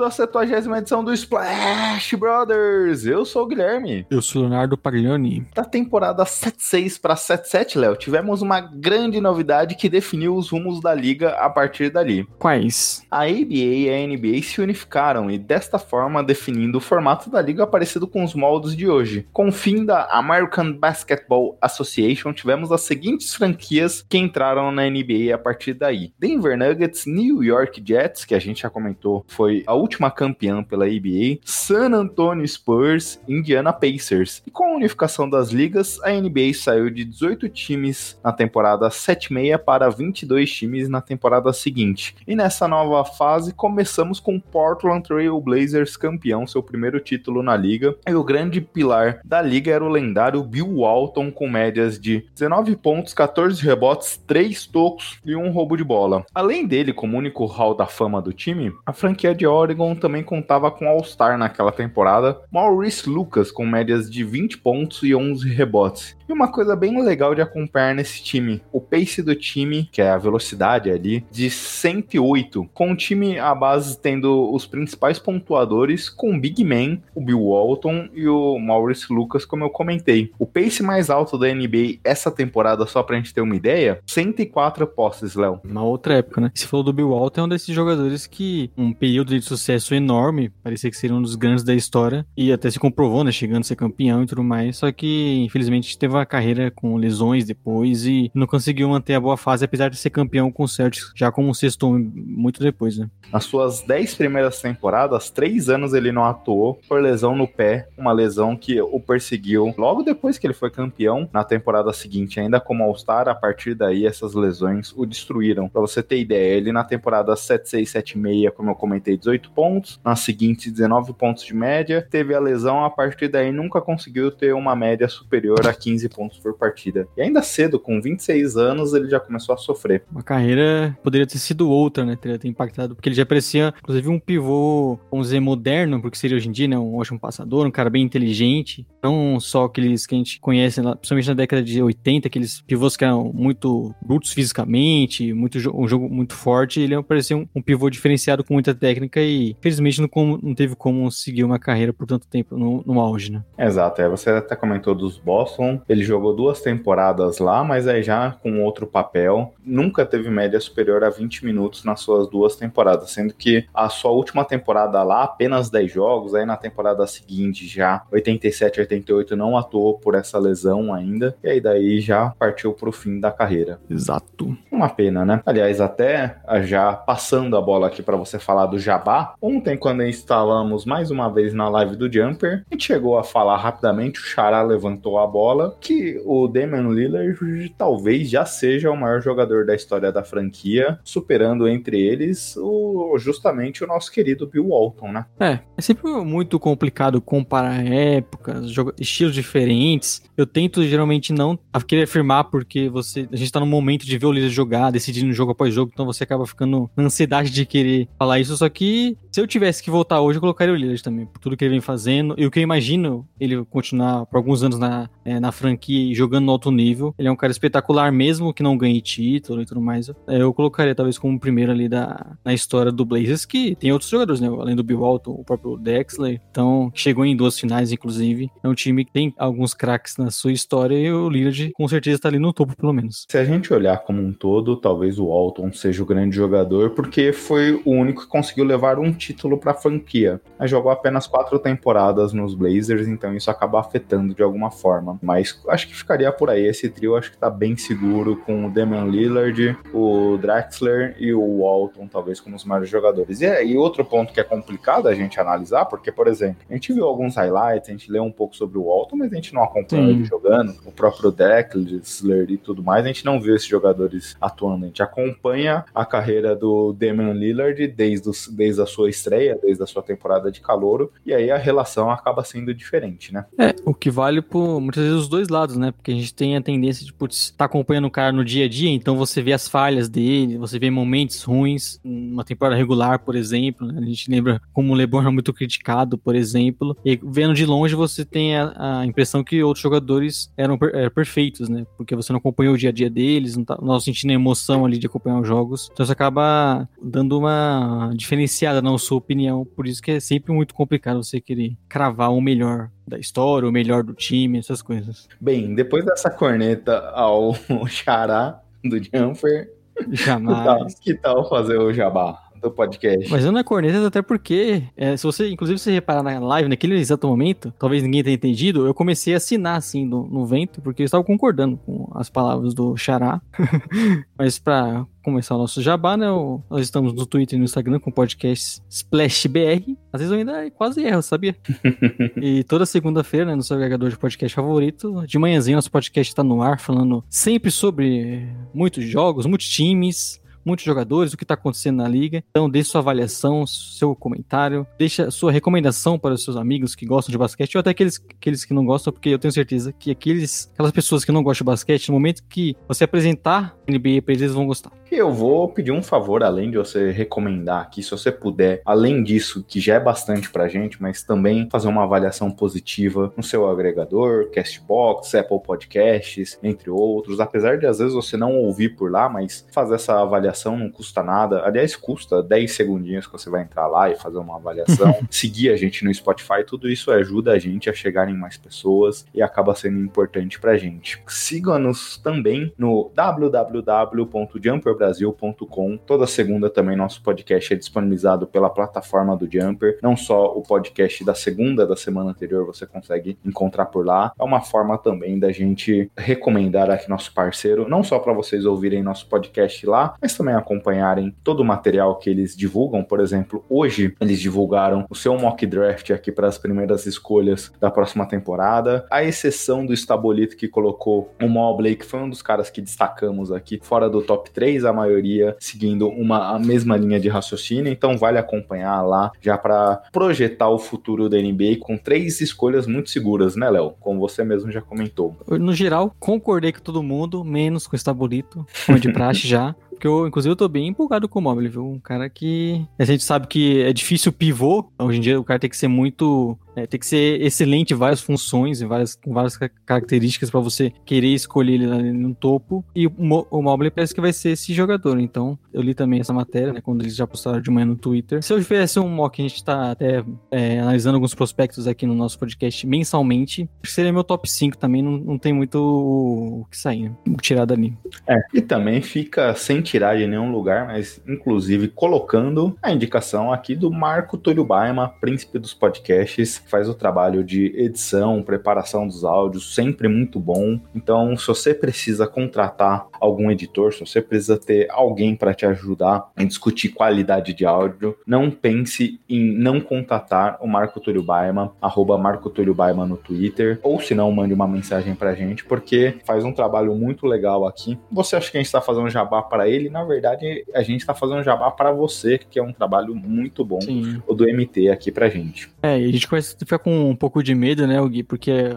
Começando a 70 edição do Splash Brothers. Eu sou o Guilherme. Eu sou o Leonardo Paglioni. Da temporada 76 para 77, Léo, tivemos uma grande novidade que definiu os rumos da liga a partir dali. Quais? A ABA e a NBA se unificaram e desta forma definindo o formato da liga parecido com os moldes de hoje. Com o fim da American Basketball Association, tivemos as seguintes franquias que entraram na NBA a partir daí: Denver Nuggets, New York Jets, que a gente já comentou, foi a última campeã pela ABA, San Antonio Spurs, Indiana Pacers. E com a unificação das ligas, a NBA saiu de 18 times na temporada 7-6 para 22 times na temporada seguinte. E nessa nova fase, começamos com Portland Trail Blazers campeão, seu primeiro título na liga. E o grande pilar da liga era o lendário Bill Walton, com médias de 19 pontos, 14 rebotes, 3 tocos e um roubo de bola. Além dele, como único hall da fama do time, a franquia de Oregon também contava com All-Star naquela temporada, Maurice Lucas, com médias de 20 pontos e 11 rebotes. E uma coisa bem legal de acompanhar nesse time, o pace do time, que é a velocidade ali, de 108, com o time à base tendo os principais pontuadores com o Big Man, o Bill Walton e o Maurice Lucas, como eu comentei. O pace mais alto da NBA essa temporada, só pra gente ter uma ideia, 104 posses, Léo. Uma outra época, né? Você falou do Bill Walton, é um desses jogadores que um período de sucesso enorme, parecia que seria um dos grandes da história, e até se comprovou, né? Chegando a ser campeão e tudo mais, só que infelizmente teve uma carreira com lesões depois e não conseguiu manter a boa fase, apesar de ser campeão com o Celtics já como sexto homem muito depois, né? Nas suas 10 primeiras temporadas, 3 anos ele não atuou por lesão no pé, uma lesão que o perseguiu logo depois que ele foi campeão na temporada seguinte, ainda como All-Star, a partir daí essas lesões o destruíram. Pra você ter ideia, ele na temporada 7-6, 7-6, como eu comentei, 18 pontos, na seguinte 19 pontos de média, teve a lesão, a partir daí nunca conseguiu ter uma média superior a 15 pontos por partida. E ainda cedo, com 26 anos, ele já começou a sofrer. Uma carreira poderia ter sido outra, né? Teria ter impactado, porque ele já parecia, inclusive, um pivô, vamos dizer, moderno, porque seria hoje em dia, né? Um ótimo passador, um cara bem inteligente. Não só aqueles que a gente conhece, principalmente na década de 80, aqueles pivôs que eram muito brutos fisicamente, muito, um jogo muito forte. Ele parecia um, um pivô diferenciado com muita técnica e, infelizmente, não, como, não teve como seguir uma carreira por tanto tempo no, no auge, né? Exato, é, você até comentou dos Boston, ele jogou duas temporadas lá, mas aí já com outro papel, nunca teve média superior a 20 minutos nas suas duas temporadas, sendo que a sua última temporada lá, apenas 10 jogos, aí na temporada seguinte já 87, 88 não atuou por essa lesão ainda, e aí daí já partiu pro fim da carreira. Exato. Uma pena, né? Aliás, até já passando a bola aqui para você falar do Jabá, ontem quando instalamos mais uma vez na live do Jumper, a gente chegou a falar rapidamente, o Xará levantou a bola, que o Damian Lillard talvez já seja o maior jogador da história da franquia, superando entre eles o, justamente o nosso querido Bill Walton, né? É, é sempre muito complicado comparar épocas, estilos diferentes. Eu tento geralmente não querer afirmar porque você a gente tá no momento de ver o líder jogar, decidindo jogo após jogo, então você acaba ficando na ansiedade de querer falar isso, só que se eu tivesse que voltar hoje, eu colocaria o Lillard também, por tudo que ele vem fazendo, e o que eu imagino ele continuar por alguns anos na, é, na franquia e jogando no alto nível. Ele é um cara espetacular, mesmo que não ganhe título e tudo mais. É, eu colocaria talvez como o primeiro ali da, na história do Blazers, que tem outros jogadores, né? Além do Bill Walton, o próprio Dexler. Então, chegou em duas finais, inclusive. É um time que tem alguns craques na sua história e o Lillard com certeza está ali no topo, pelo menos. Se a gente olhar como um todo, talvez o Walton seja o grande jogador, porque foi o único que conseguiu levar um título para a franquia. Mas jogou apenas quatro temporadas nos Blazers, então isso acaba afetando de alguma forma. Mas acho que ficaria por aí. Esse trio acho que tá bem seguro com o Damian Lillard, o Draxler e o Walton, talvez como os maiores jogadores. E, e outro ponto que é complicado a gente analisar, porque, por exemplo, a gente viu alguns highlights, a gente leu um pouco sobre o Walton, mas a gente não acompanhou Sim. ele jogando. O próprio Drexler e tudo mais, a gente não viu esses jogadores atuando. A gente acompanha a carreira do Damian Lillard desde, os- desde a sua estreia, desde a sua temporada de calouro, e aí a relação acaba sendo diferente, né? É, o que vale por muitas vezes os dois lados, né? Porque a gente tem a tendência de, putz, tá acompanhando o cara no dia a dia, então você vê as falhas dele, você vê momentos ruins, numa temporada regular, por exemplo, né? A gente lembra como o LeBron era muito criticado, por exemplo, e vendo de longe você tem a, a impressão que outros jogadores eram per- eh, perfeitos, né? Porque você não acompanhou o dia a dia deles, não tá não sentindo a emoção ali de acompanhar os jogos, então você acaba dando uma diferenciada na sua opinião, por isso que é sempre muito complicado você querer cravar o melhor da história, o melhor do time, essas coisas. Bem, depois dessa corneta ao Xará do Jumper, que tal, Jamais. que tal fazer o jabá do podcast? Mas eu não é corneta, até porque, é, se você, inclusive, se você reparar na live, naquele exato momento, talvez ninguém tenha entendido, eu comecei a assinar, assim, no, no vento, porque eu estava concordando com as palavras do Xará. Mas pra começar o nosso jabá, né, nós estamos no Twitter e no Instagram com o podcast SplashBR. Às vezes eu ainda quase erro, sabia? e toda segunda-feira, né, no seu agregador de podcast favorito, de manhãzinho nosso podcast está no ar, falando sempre sobre muitos jogos, muitos times, muitos jogadores, o que está acontecendo na liga. Então, deixe sua avaliação, seu comentário, deixa sua recomendação para os seus amigos que gostam de basquete, ou até aqueles, aqueles que não gostam, porque eu tenho certeza que aqueles, aquelas pessoas que não gostam de basquete, no momento que você apresentar NBA para eles, eles vão gostar. Eu vou pedir um favor, além de você recomendar aqui, se você puder, além disso, que já é bastante pra gente, mas também fazer uma avaliação positiva no seu agregador, Castbox, Apple Podcasts, entre outros. Apesar de às vezes você não ouvir por lá, mas fazer essa avaliação não custa nada. Aliás, custa 10 segundinhos que você vai entrar lá e fazer uma avaliação. Seguir a gente no Spotify, tudo isso ajuda a gente a chegar em mais pessoas e acaba sendo importante pra gente. Siga-nos também no www.jumperbrasil.com. Toda segunda também nosso podcast é disponibilizado pela plataforma do Jumper. Não só o podcast da segunda da semana anterior você consegue encontrar por lá. É uma forma também da gente recomendar aqui nosso parceiro, não só para vocês ouvirem nosso podcast lá, mas também acompanharem todo o material que eles divulgam. Por exemplo, hoje eles divulgaram o seu mock draft aqui para as primeiras escolhas da próxima temporada. A exceção do Stabolito que colocou o Mobley, que foi um dos caras que destacamos aqui, fora do top 3, a maioria seguindo uma a mesma linha de raciocínio. Então vale acompanhar lá já para projetar o futuro da NBA com três escolhas muito seguras, né, Léo? Como você mesmo já comentou. No geral, concordei com todo mundo, menos com o Estabolito, como de praxe já. Porque eu, inclusive, eu tô bem empolgado com o Mobile, viu? Um cara que. A gente sabe que é difícil pivô. Hoje em dia o cara tem que ser muito. É, tem que ser excelente em várias funções, em várias, com várias ca- características pra você querer escolher ele lá no topo. E o, Mo- o Mobile parece que vai ser esse jogador. Então, eu li também essa matéria, né? Quando eles já postaram de manhã no Twitter. Se eu tivesse um mock, a gente tá até é, analisando alguns prospectos aqui no nosso podcast mensalmente. Seria meu top 5 também. Não, não tem muito o que sair, né? Tirar dali. É, e também fica sem tirar de nenhum lugar, mas inclusive colocando a indicação aqui do Marco Túlio Baima, príncipe dos podcasts, faz o trabalho de edição, preparação dos áudios, sempre muito bom. Então, se você precisa contratar algum editor, se você precisa ter alguém para te ajudar em discutir qualidade de áudio, não pense em não contatar o Marco Túlio Baima, arroba Marco Túlio Baima no Twitter, ou se não, mande uma mensagem pra gente, porque faz um trabalho muito legal aqui. Você acha que a gente tá fazendo jabá para ele? Na verdade, a gente tá fazendo jabá para você, que é um trabalho muito bom. Sim. O do MT aqui pra gente. É, e a gente começa a ficar com um pouco de medo, né, o Gui? Porque,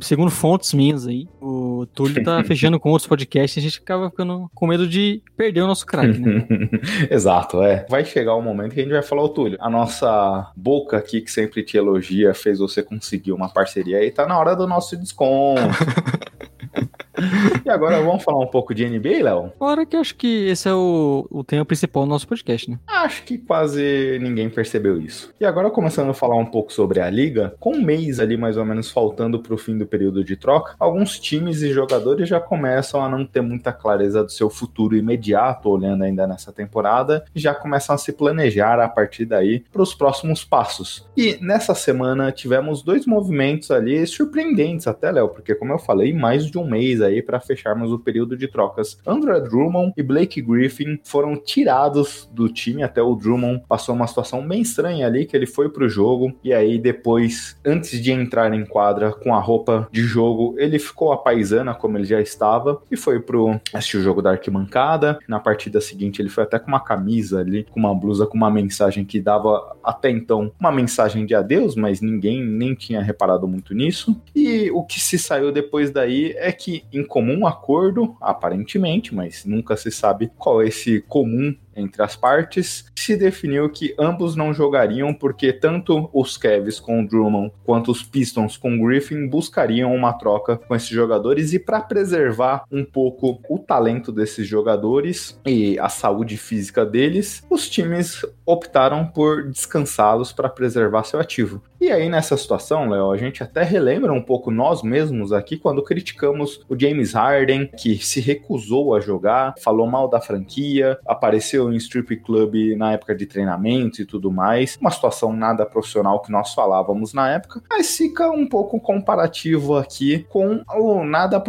segundo fontes minhas aí, o Túlio tá fechando com outros podcasts e a gente acaba ficando com medo de perder o nosso craque, né? Exato, é. Vai chegar o momento que a gente vai falar, ô Túlio, a nossa boca aqui que sempre te elogia, fez você conseguir uma parceria aí, tá na hora do nosso desconto. e agora vamos falar um pouco de NBA, Léo? Fora que acho que esse é o, o tema principal do nosso podcast, né? Acho que quase ninguém percebeu isso. E agora começando a falar um pouco sobre a liga, com um mês ali mais ou menos faltando para o fim do período de troca, alguns times e jogadores já começam a não ter muita clareza do seu futuro imediato, olhando ainda nessa temporada, e já começam a se planejar a partir daí para os próximos passos. E nessa semana tivemos dois movimentos ali surpreendentes até, Léo, porque como eu falei, mais de um mês aí para fecharmos o período de trocas. Andrew Drummond e Blake Griffin foram tirados do time, até o Drummond. Passou uma situação bem estranha ali, que ele foi pro jogo, e aí depois, antes de entrar em quadra com a roupa de jogo, ele ficou a paisana como ele já estava, e foi pro assistir o jogo da arquibancada, na partida seguinte ele foi até com uma camisa ali, com uma blusa com uma mensagem que dava até então uma mensagem de adeus, mas ninguém nem tinha reparado muito nisso, e o que se saiu depois daí é que em comum acordo, aparentemente, mas nunca se sabe qual é esse comum entre as partes, se definiu que ambos não jogariam porque tanto os Cavs com o Drummond quanto os Pistons com o Griffin buscariam uma troca com esses jogadores e para preservar um pouco o talento desses jogadores e a saúde física deles, os times optaram por descansá-los para preservar seu ativo. E aí nessa situação, Léo, a gente até relembra um pouco nós mesmos aqui quando criticamos o James Harden, que se recusou a jogar, falou mal da franquia, apareceu em strip club na época de treinamento e tudo mais. Uma situação nada profissional que nós falávamos na época, mas fica um pouco comparativo aqui com o nada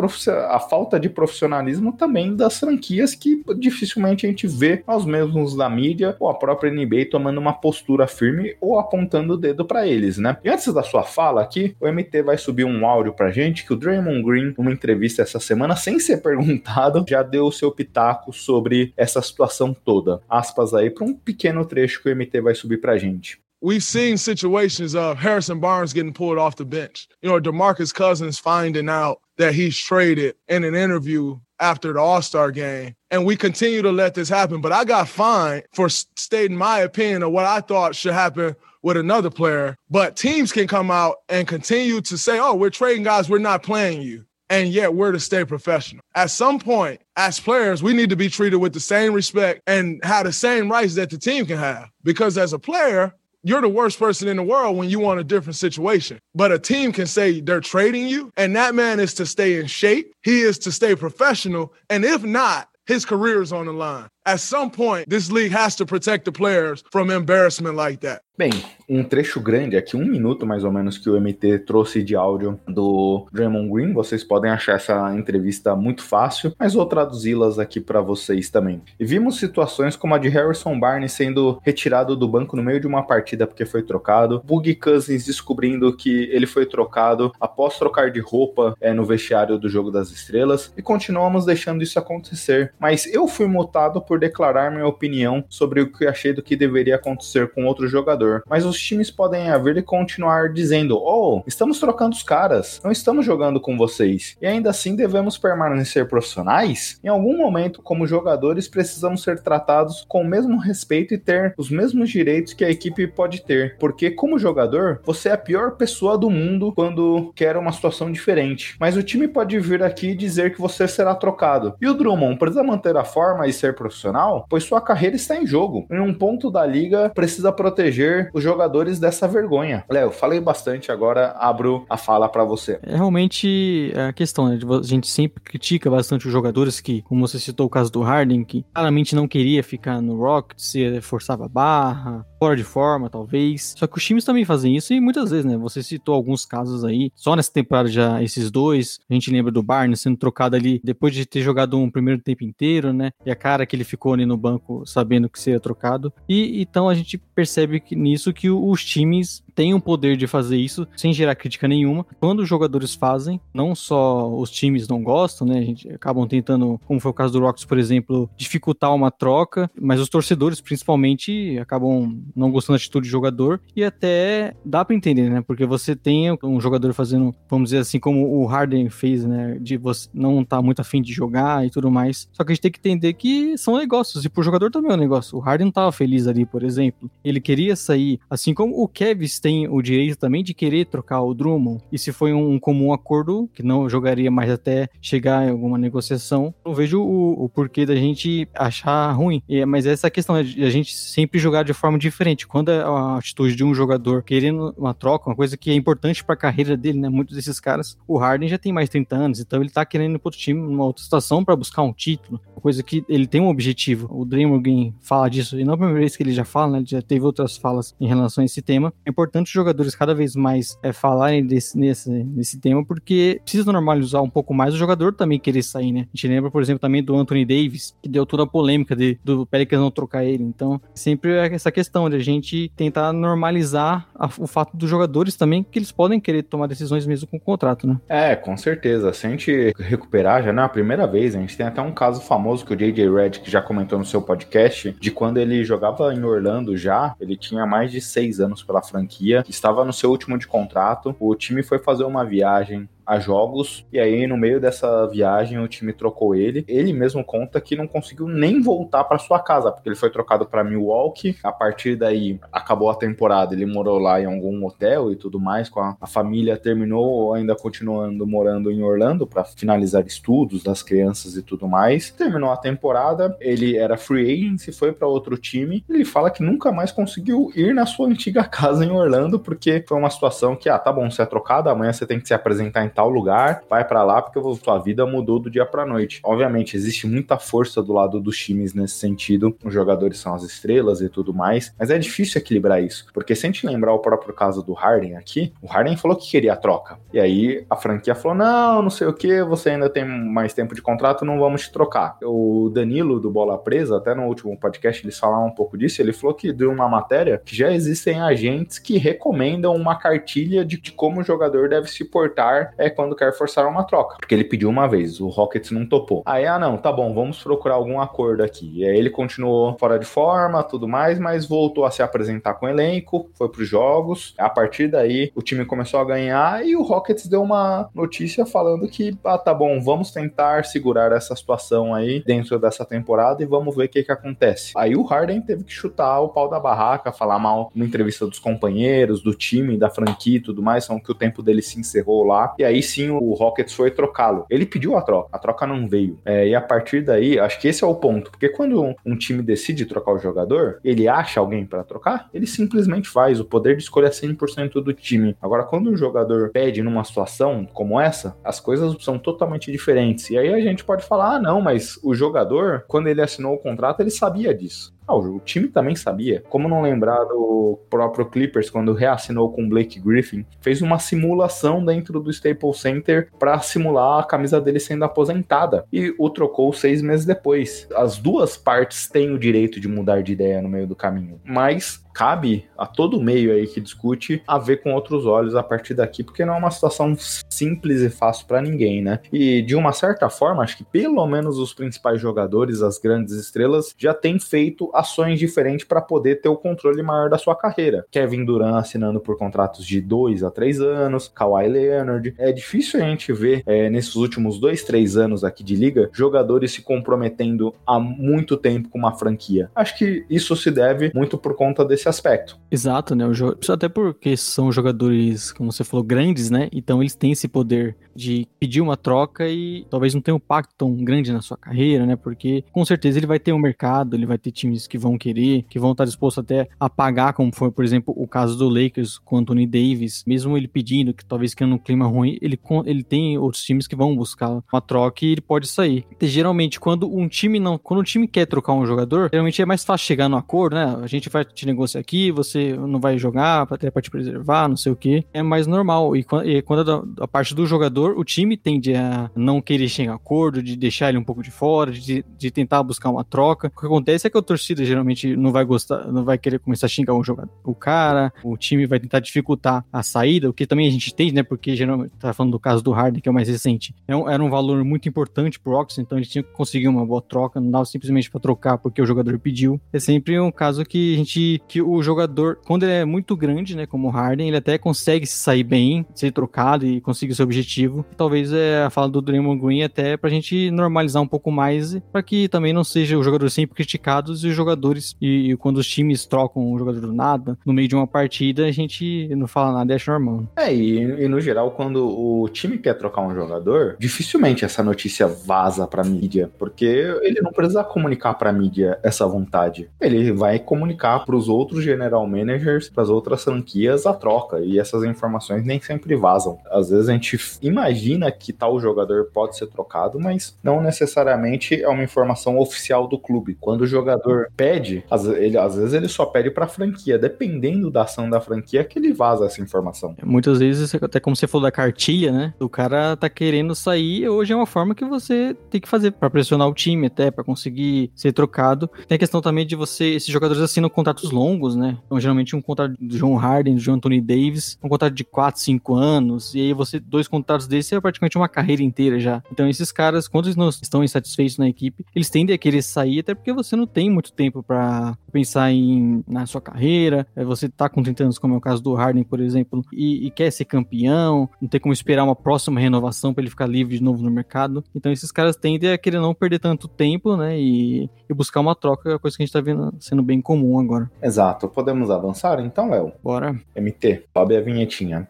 a falta de profissionalismo também das franquias que dificilmente a gente vê aos mesmos da mídia ou a própria NBA tomando uma postura firme ou apontando o dedo para eles, né? E antes da sua fala aqui, o MT vai subir um áudio pra gente que o Draymond Green, numa entrevista essa semana, sem ser perguntado, já deu o seu pitaco sobre essa situação toda toda. Aspas aí para um pequeno trecho que o MT vai subir pra gente. We've seen situations of Harrison Barnes getting pulled off the bench. You know, DeMarcus Cousins finding out that he's traded in an interview after the All Star game. And we continue to let this happen. But I got fined for stating my opinion of what I thought should happen with another player. But teams can come out and continue to say, oh, we're trading guys, we're not playing you. And yet we're to stay professional. At some point, as players, we need to be treated with the same respect and have the same rights that the team can have. Because as a player, you're the worst person in the world when you want a different situation. But a team can say they're trading you, and that man is to stay in shape. He is to stay professional. And if not, his career is on the line. At some point, this league has to protect the players from embarrassment like that. Bem, um trecho grande aqui, um minuto mais ou menos, que o MT trouxe de áudio do Draymond Green. Vocês podem achar essa entrevista muito fácil, mas vou traduzi-las aqui para vocês também. E vimos situações como a de Harrison Barnes sendo retirado do banco no meio de uma partida porque foi trocado, Boogie Cousins descobrindo que ele foi trocado após trocar de roupa é, no vestiário do Jogo das Estrelas, e continuamos deixando isso acontecer. Mas eu fui multado por declarar minha opinião sobre o que achei do que deveria acontecer com outro jogador jogador. Mas os times podem haver e continuar dizendo: Oh, estamos trocando os caras, não estamos jogando com vocês. E ainda assim devemos permanecer profissionais? Em algum momento, como jogadores, precisamos ser tratados com o mesmo respeito e ter os mesmos direitos que a equipe pode ter. Porque, como jogador, você é a pior pessoa do mundo quando quer uma situação diferente. Mas o time pode vir aqui e dizer que você será trocado. E o Drummond precisa manter a forma e ser profissional, pois sua carreira está em jogo. Em um ponto da liga, precisa proteger os jogadores dessa vergonha. Léo, falei bastante, agora abro a fala para você. É realmente a questão, né? A gente sempre critica bastante os jogadores que, como você citou o caso do Harden, que claramente não queria ficar no Rockets, forçava barra, fora de forma, talvez. Só que os times também fazem isso e muitas vezes, né? Você citou alguns casos aí, só nessa temporada já esses dois. A gente lembra do Barnes sendo trocado ali depois de ter jogado um primeiro tempo inteiro, né? E a cara que ele ficou ali no banco sabendo que seria trocado. E então a gente percebe que nisso que os times têm o poder de fazer isso sem gerar crítica nenhuma. Quando os jogadores fazem, não só os times não gostam, né? A gente acabam tentando, como foi o caso do Rocks, por exemplo, dificultar uma troca, mas os torcedores principalmente acabam não gostando da atitude do jogador e até dá para entender, né? Porque você tem um jogador fazendo, vamos dizer assim, como o Harden fez, né? De você não tá muito afim de jogar e tudo mais. Só que a gente tem que entender que são negócios e pro jogador também é um negócio. O Harden não tava feliz ali, por exemplo. Ele queria sair, assim como o Kevin têm o direito também de querer trocar o Drummond. E se foi um, comum acordo, que não jogaria mais até chegar em alguma negociação, não vejo o, o porquê da gente achar ruim. Mas essa questão é de a gente sempre jogar de forma diferente. Quando é a atitude de um jogador querendo uma troca, uma coisa que é importante para a carreira dele, né? Muitos desses caras, o Harden já tem mais 30 anos, então ele tá querendo ir outro time numa outra situação para buscar um título, uma coisa que ele tem um objetivo. O Draymond fala disso, e não é a primeira vez que ele já fala, né? Ele já teve outras falas em relação a esse tema. É importante os jogadores cada vez mais é, falarem desse, nesse, nesse tema, porque precisa normalizar um pouco mais o jogador também querer sair, né? A gente lembra, por exemplo, também do Anthony Davis, que deu toda a polêmica de, do Pelicans não trocar ele. Então, sempre é essa questão de a gente tentar normalizar a, o fato dos jogadores também, que eles podem querer tomar decisões mesmo com o contrato, né? É, com certeza. Se a gente recuperar, já não é a primeira vez, a gente tem até um caso famoso que o J.J. Redick já comentou no seu podcast, de quando ele jogava em Orlando já, ele tinha mais de seis anos pela franquia, estava no seu último de contrato, o time foi fazer uma viagem a jogos. E aí, no meio dessa viagem, o time trocou ele. Ele mesmo conta que não conseguiu nem voltar para sua casa, porque ele foi trocado para Milwaukee. A partir daí, acabou a temporada. Ele morou lá em algum hotel e tudo mais. Com a, a família terminou ainda continuando morando em Orlando para finalizar estudos das crianças e tudo mais. Terminou a temporada. Ele era free agent foi para outro time. Ele fala que nunca mais conseguiu ir na sua antiga casa em Orlando, porque foi uma situação que, ah, tá bom, você é trocado, amanhã você tem que se apresentar em tal lugar, vai para lá porque sua vida mudou do dia para noite. Obviamente, existe muita força do lado dos times nesse sentido. Os jogadores são as estrelas e tudo mais, mas é difícil equilibrar isso, porque se a gente lembrar o próprio caso do Harden aqui, o Harden falou que queria a troca. E aí a franquia falou: "Não, não sei o que, você ainda tem mais tempo de contrato, não vamos te trocar". O Danilo do Bola Presa, até no último podcast eles falaram um pouco disso, ele falou que deu uma matéria que já existem agentes que recomendam uma cartilha de, de como o jogador deve se portar é quando quer forçar uma troca. Porque ele pediu uma vez, o Rockets não topou. Aí, ah, não, tá bom, vamos procurar algum acordo aqui. E aí ele continuou fora de forma, tudo mais, mas voltou a se apresentar com o elenco, foi pros jogos. A partir daí, o time começou a ganhar e o Rockets deu uma notícia falando que, ah, tá bom, vamos tentar segurar essa situação aí dentro dessa temporada e vamos ver o que que acontece. Aí o Harden teve que chutar o pau da barraca, falar mal numa entrevista dos companheiros, do time, da franquia e tudo mais, são que o tempo dele se encerrou lá. E aí sim o Rockets foi trocá-lo. Ele pediu a troca, a troca não veio. É, e a partir daí, acho que esse é o ponto, porque quando um, um time decide trocar o jogador, ele acha alguém para trocar, ele simplesmente faz. O poder de escolha é 100% do time. Agora, quando um jogador pede numa situação como essa, as coisas são totalmente diferentes. E aí a gente pode falar: ah, não, mas o jogador, quando ele assinou o contrato, ele sabia disso. Ah, o time também sabia. Como não lembrar do próprio Clippers quando reassinou com Blake Griffin, fez uma simulação dentro do Staples Center para simular a camisa dele sendo aposentada e o trocou seis meses depois. As duas partes têm o direito de mudar de ideia no meio do caminho, mas cabe a todo meio aí que discute a ver com outros olhos a partir daqui, porque não é uma situação simples e fácil para ninguém, né? E de uma certa forma, acho que pelo menos os principais jogadores, as grandes estrelas, já têm feito ações diferentes para poder ter o controle maior da sua carreira. Kevin Durant assinando por contratos de dois a três anos, Kawhi Leonard. É difícil a gente ver é, nesses últimos dois, três anos aqui de liga jogadores se comprometendo há muito tempo com uma franquia. Acho que isso se deve muito por conta desse aspecto. Exato, né? Até porque são jogadores, como você falou, grandes, né? Então eles têm esse poder de pedir uma troca e talvez não tenha um impacto tão grande na sua carreira, né? Porque com certeza ele vai ter um mercado, ele vai ter times que vão querer, que vão estar dispostos até a pagar, como foi, por exemplo, o caso do Lakers com Anthony Davis, mesmo ele pedindo que talvez que um clima ruim, ele, ele tem outros times que vão buscar uma troca e ele pode sair. E, geralmente, quando um time não, quando um time quer trocar um jogador, geralmente é mais fácil chegar no acordo, né? A gente vai te negociar aqui, você não vai jogar até para te preservar, não sei o que. É mais normal. E quando, a, parte do jogador o time tende a não querer chegar a acordo, de deixar ele um pouco de fora, de, de tentar buscar uma troca. O que acontece é que a torcida geralmente não vai gostar, não vai querer começar a xingar um jogador, o cara, o time vai tentar dificultar a saída, o que também a gente tem, né? Porque geralmente tá falando do caso do Harden, que é o mais recente. É um, era um valor muito importante pro Ox, então ele tinha que conseguir uma boa troca, não dava simplesmente para trocar porque o jogador pediu. É sempre um caso que a gente que o jogador, quando ele é muito grande, né, como o Harden, ele até consegue se sair bem, ser trocado e conseguir seu objetivo. Talvez é a fala do Draymond Green até pra gente normalizar um pouco mais, para que também não seja os jogadores sempre criticados e os jogadores, e, e, quando os times trocam um jogador do nada, no meio de uma partida, a gente não fala nada e acha normal. É, e, e no geral, quando o time quer trocar um jogador, dificilmente essa notícia vaza pra mídia, porque ele não precisa comunicar pra mídia essa vontade. Ele vai comunicar pros outros general managers, pras outras franquias a troca, e essas informações nem sempre vazam. Às vezes a gente imagina que tal jogador pode ser trocado, mas não necessariamente é uma informação oficial do clube. Quando o jogador pede, às, ele, às vezes ele só pede pra franquia, dependendo da ação da franquia, que ele vaza essa informação. Muitas vezes, até como você falou da cartilha, né? O cara tá querendo sair, hoje é uma forma que você tem que fazer para pressionar o time até, para conseguir ser trocado. Tem a questão também de você, esses jogadores assinam contratos longos, né? Então, geralmente um contrato do John Harden, do John Anthony Davis, um contrato de 4, 5 anos, e aí você, dois contratos desses é praticamente uma carreira inteira já. Então, esses caras, quando eles não estão insatisfeitos na equipe, eles tendem a querer sair, até porque você não tem muito tempo para pensar em na sua carreira, é, você tá com 30 anos, como é o caso do Harden, por exemplo, e, e quer ser campeão, não tem como esperar uma próxima renovação para ele ficar livre de novo no mercado. Então, esses caras tendem a querer não perder tanto tempo, né, e, e buscar uma troca, coisa que a gente tá vendo sendo bem comum agora. Exato. Podemos avançar então, Léo? Bora. MT, sobe a vinhetinha.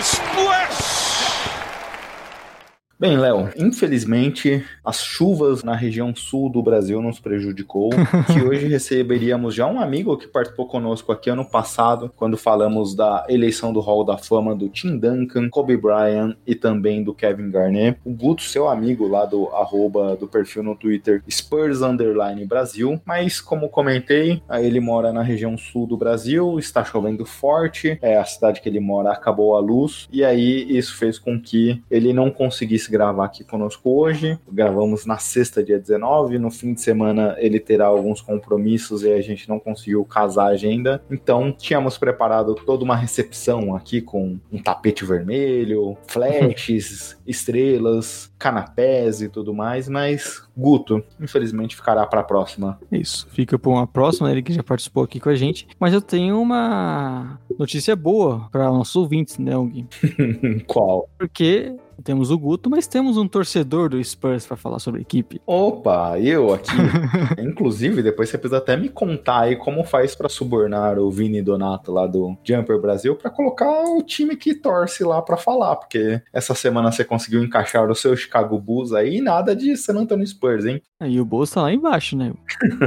Splash! Bem, Léo, infelizmente as chuvas na região sul do Brasil nos prejudicou, que hoje receberíamos já um amigo que participou conosco aqui ano passado, quando falamos da eleição do Hall da Fama do Tim Duncan, Kobe Bryant e também do Kevin Garnett. O Guto, seu amigo lá do arroba do perfil no Twitter Spurs Underline Brasil, mas como comentei, ele mora na região sul do Brasil, está chovendo forte, é a cidade que ele mora acabou a luz, e aí isso fez com que ele não conseguisse gravar aqui conosco hoje. Gravamos na sexta, dia 19. No fim de semana ele terá alguns compromissos e a gente não conseguiu casar a agenda. Então tínhamos preparado toda uma recepção aqui com um tapete vermelho, flashes, estrelas, canapés e tudo mais, mas Guto, infelizmente ficará para a próxima. Isso, fica para uma próxima, ele que já participou aqui com a gente. Mas eu tenho uma notícia boa para nossos ouvintes, né, Gui? Qual? Porque temos o Guto, mas temos um torcedor do Spurs para falar sobre a equipe. Opa, eu aqui. Inclusive, depois você precisa até me contar aí como faz para subornar o Vini Donato lá do Jumper Brasil para colocar o time que torce lá para falar, porque essa semana você conseguiu encaixar o seu Chicago Bulls aí e nada de San Antonio Spurs, hein? Aí o Bulls tá lá embaixo, né?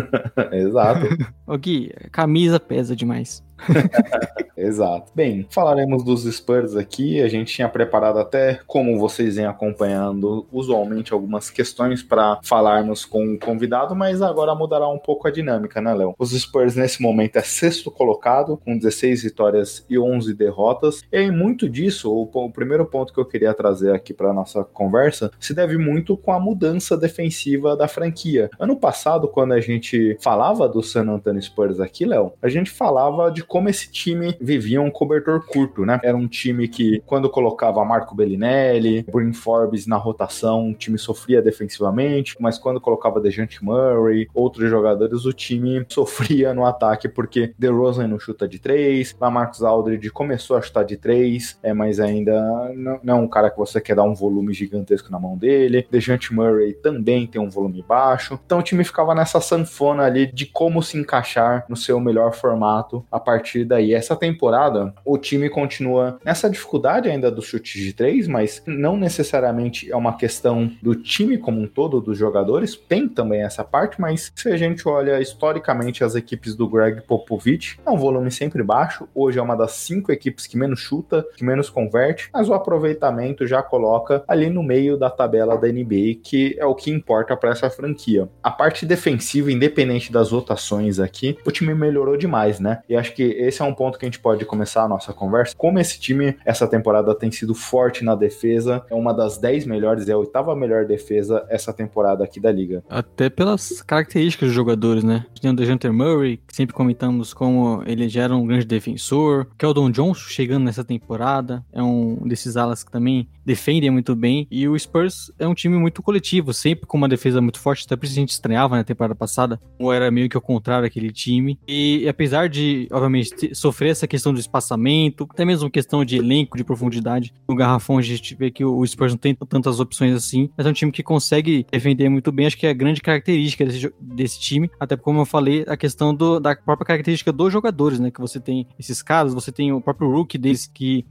Exato. Ô Gui, camisa pesa demais. Exato. Bem, falaremos dos Spurs aqui. A gente tinha preparado até, como vocês vêm acompanhando, usualmente algumas questões para falarmos com o convidado, mas agora mudará um pouco a dinâmica, né, Léo? Os Spurs nesse momento é sexto colocado, com 16 vitórias e 11 derrotas. E muito disso, o, o primeiro ponto que eu queria trazer aqui para nossa conversa, se deve muito com a mudança defensiva da franquia. Ano passado, quando a gente falava do San Antonio Spurs aqui, Léo, a gente falava de como esse time vivia um cobertor curto, né? Era um time que, quando colocava Marco Bellinelli, Bryn Forbes na rotação, o time sofria defensivamente, mas quando colocava Dejante Murray, outros jogadores, o time sofria no ataque, porque DeRozan não chuta de três, Lamarcus Aldridge começou a chutar de três, é, mas ainda não, não é um cara que você quer dar um volume gigantesco na mão dele. Dejante Murray também tem um volume baixo, então o time ficava nessa sanfona ali de como se encaixar no seu melhor formato a partir daí. Essa temporada, o time continua nessa dificuldade ainda do chute de três, mas não necessariamente é uma questão do time como um todo, dos jogadores, tem também essa parte, mas se a gente olha historicamente as equipes do Greg Popovich, é um volume sempre baixo. Hoje é uma das cinco equipes que menos chuta, que menos converte, mas o aproveitamento já coloca ali no meio da tabela da NBA, que é o que importa para essa franquia. A parte defensiva, independente das votações aqui, o time melhorou demais, né? E acho que esse é um ponto que a gente pode começar a nossa conversa. Como esse time, essa temporada, tem sido forte na defesa, é uma das 10 melhores, é a oitava melhor defesa essa temporada aqui da liga. Até pelas características dos jogadores, né? Tem o DeJounte Murray, que sempre comentamos como ele já era um grande defensor. Keldon Johnson chegando nessa temporada, é um desses alas que também defendem muito bem. E o Spurs é um time muito coletivo, sempre com uma defesa muito forte. Até por isso a gente estranhava na temporada passada, ou era meio que ao contrário aquele time. E apesar de, obviamente, sofrer essa questão do espaçamento, até mesmo questão de elenco, de profundidade, no garrafão a gente vê que o Spurs não tem tantas opções assim, mas é um time que consegue defender muito bem. Acho que é a grande característica desse, desse time, até como eu falei, a questão do, da própria característica dos jogadores, né? Que você tem esses caras, você tem o próprio Rook deles que,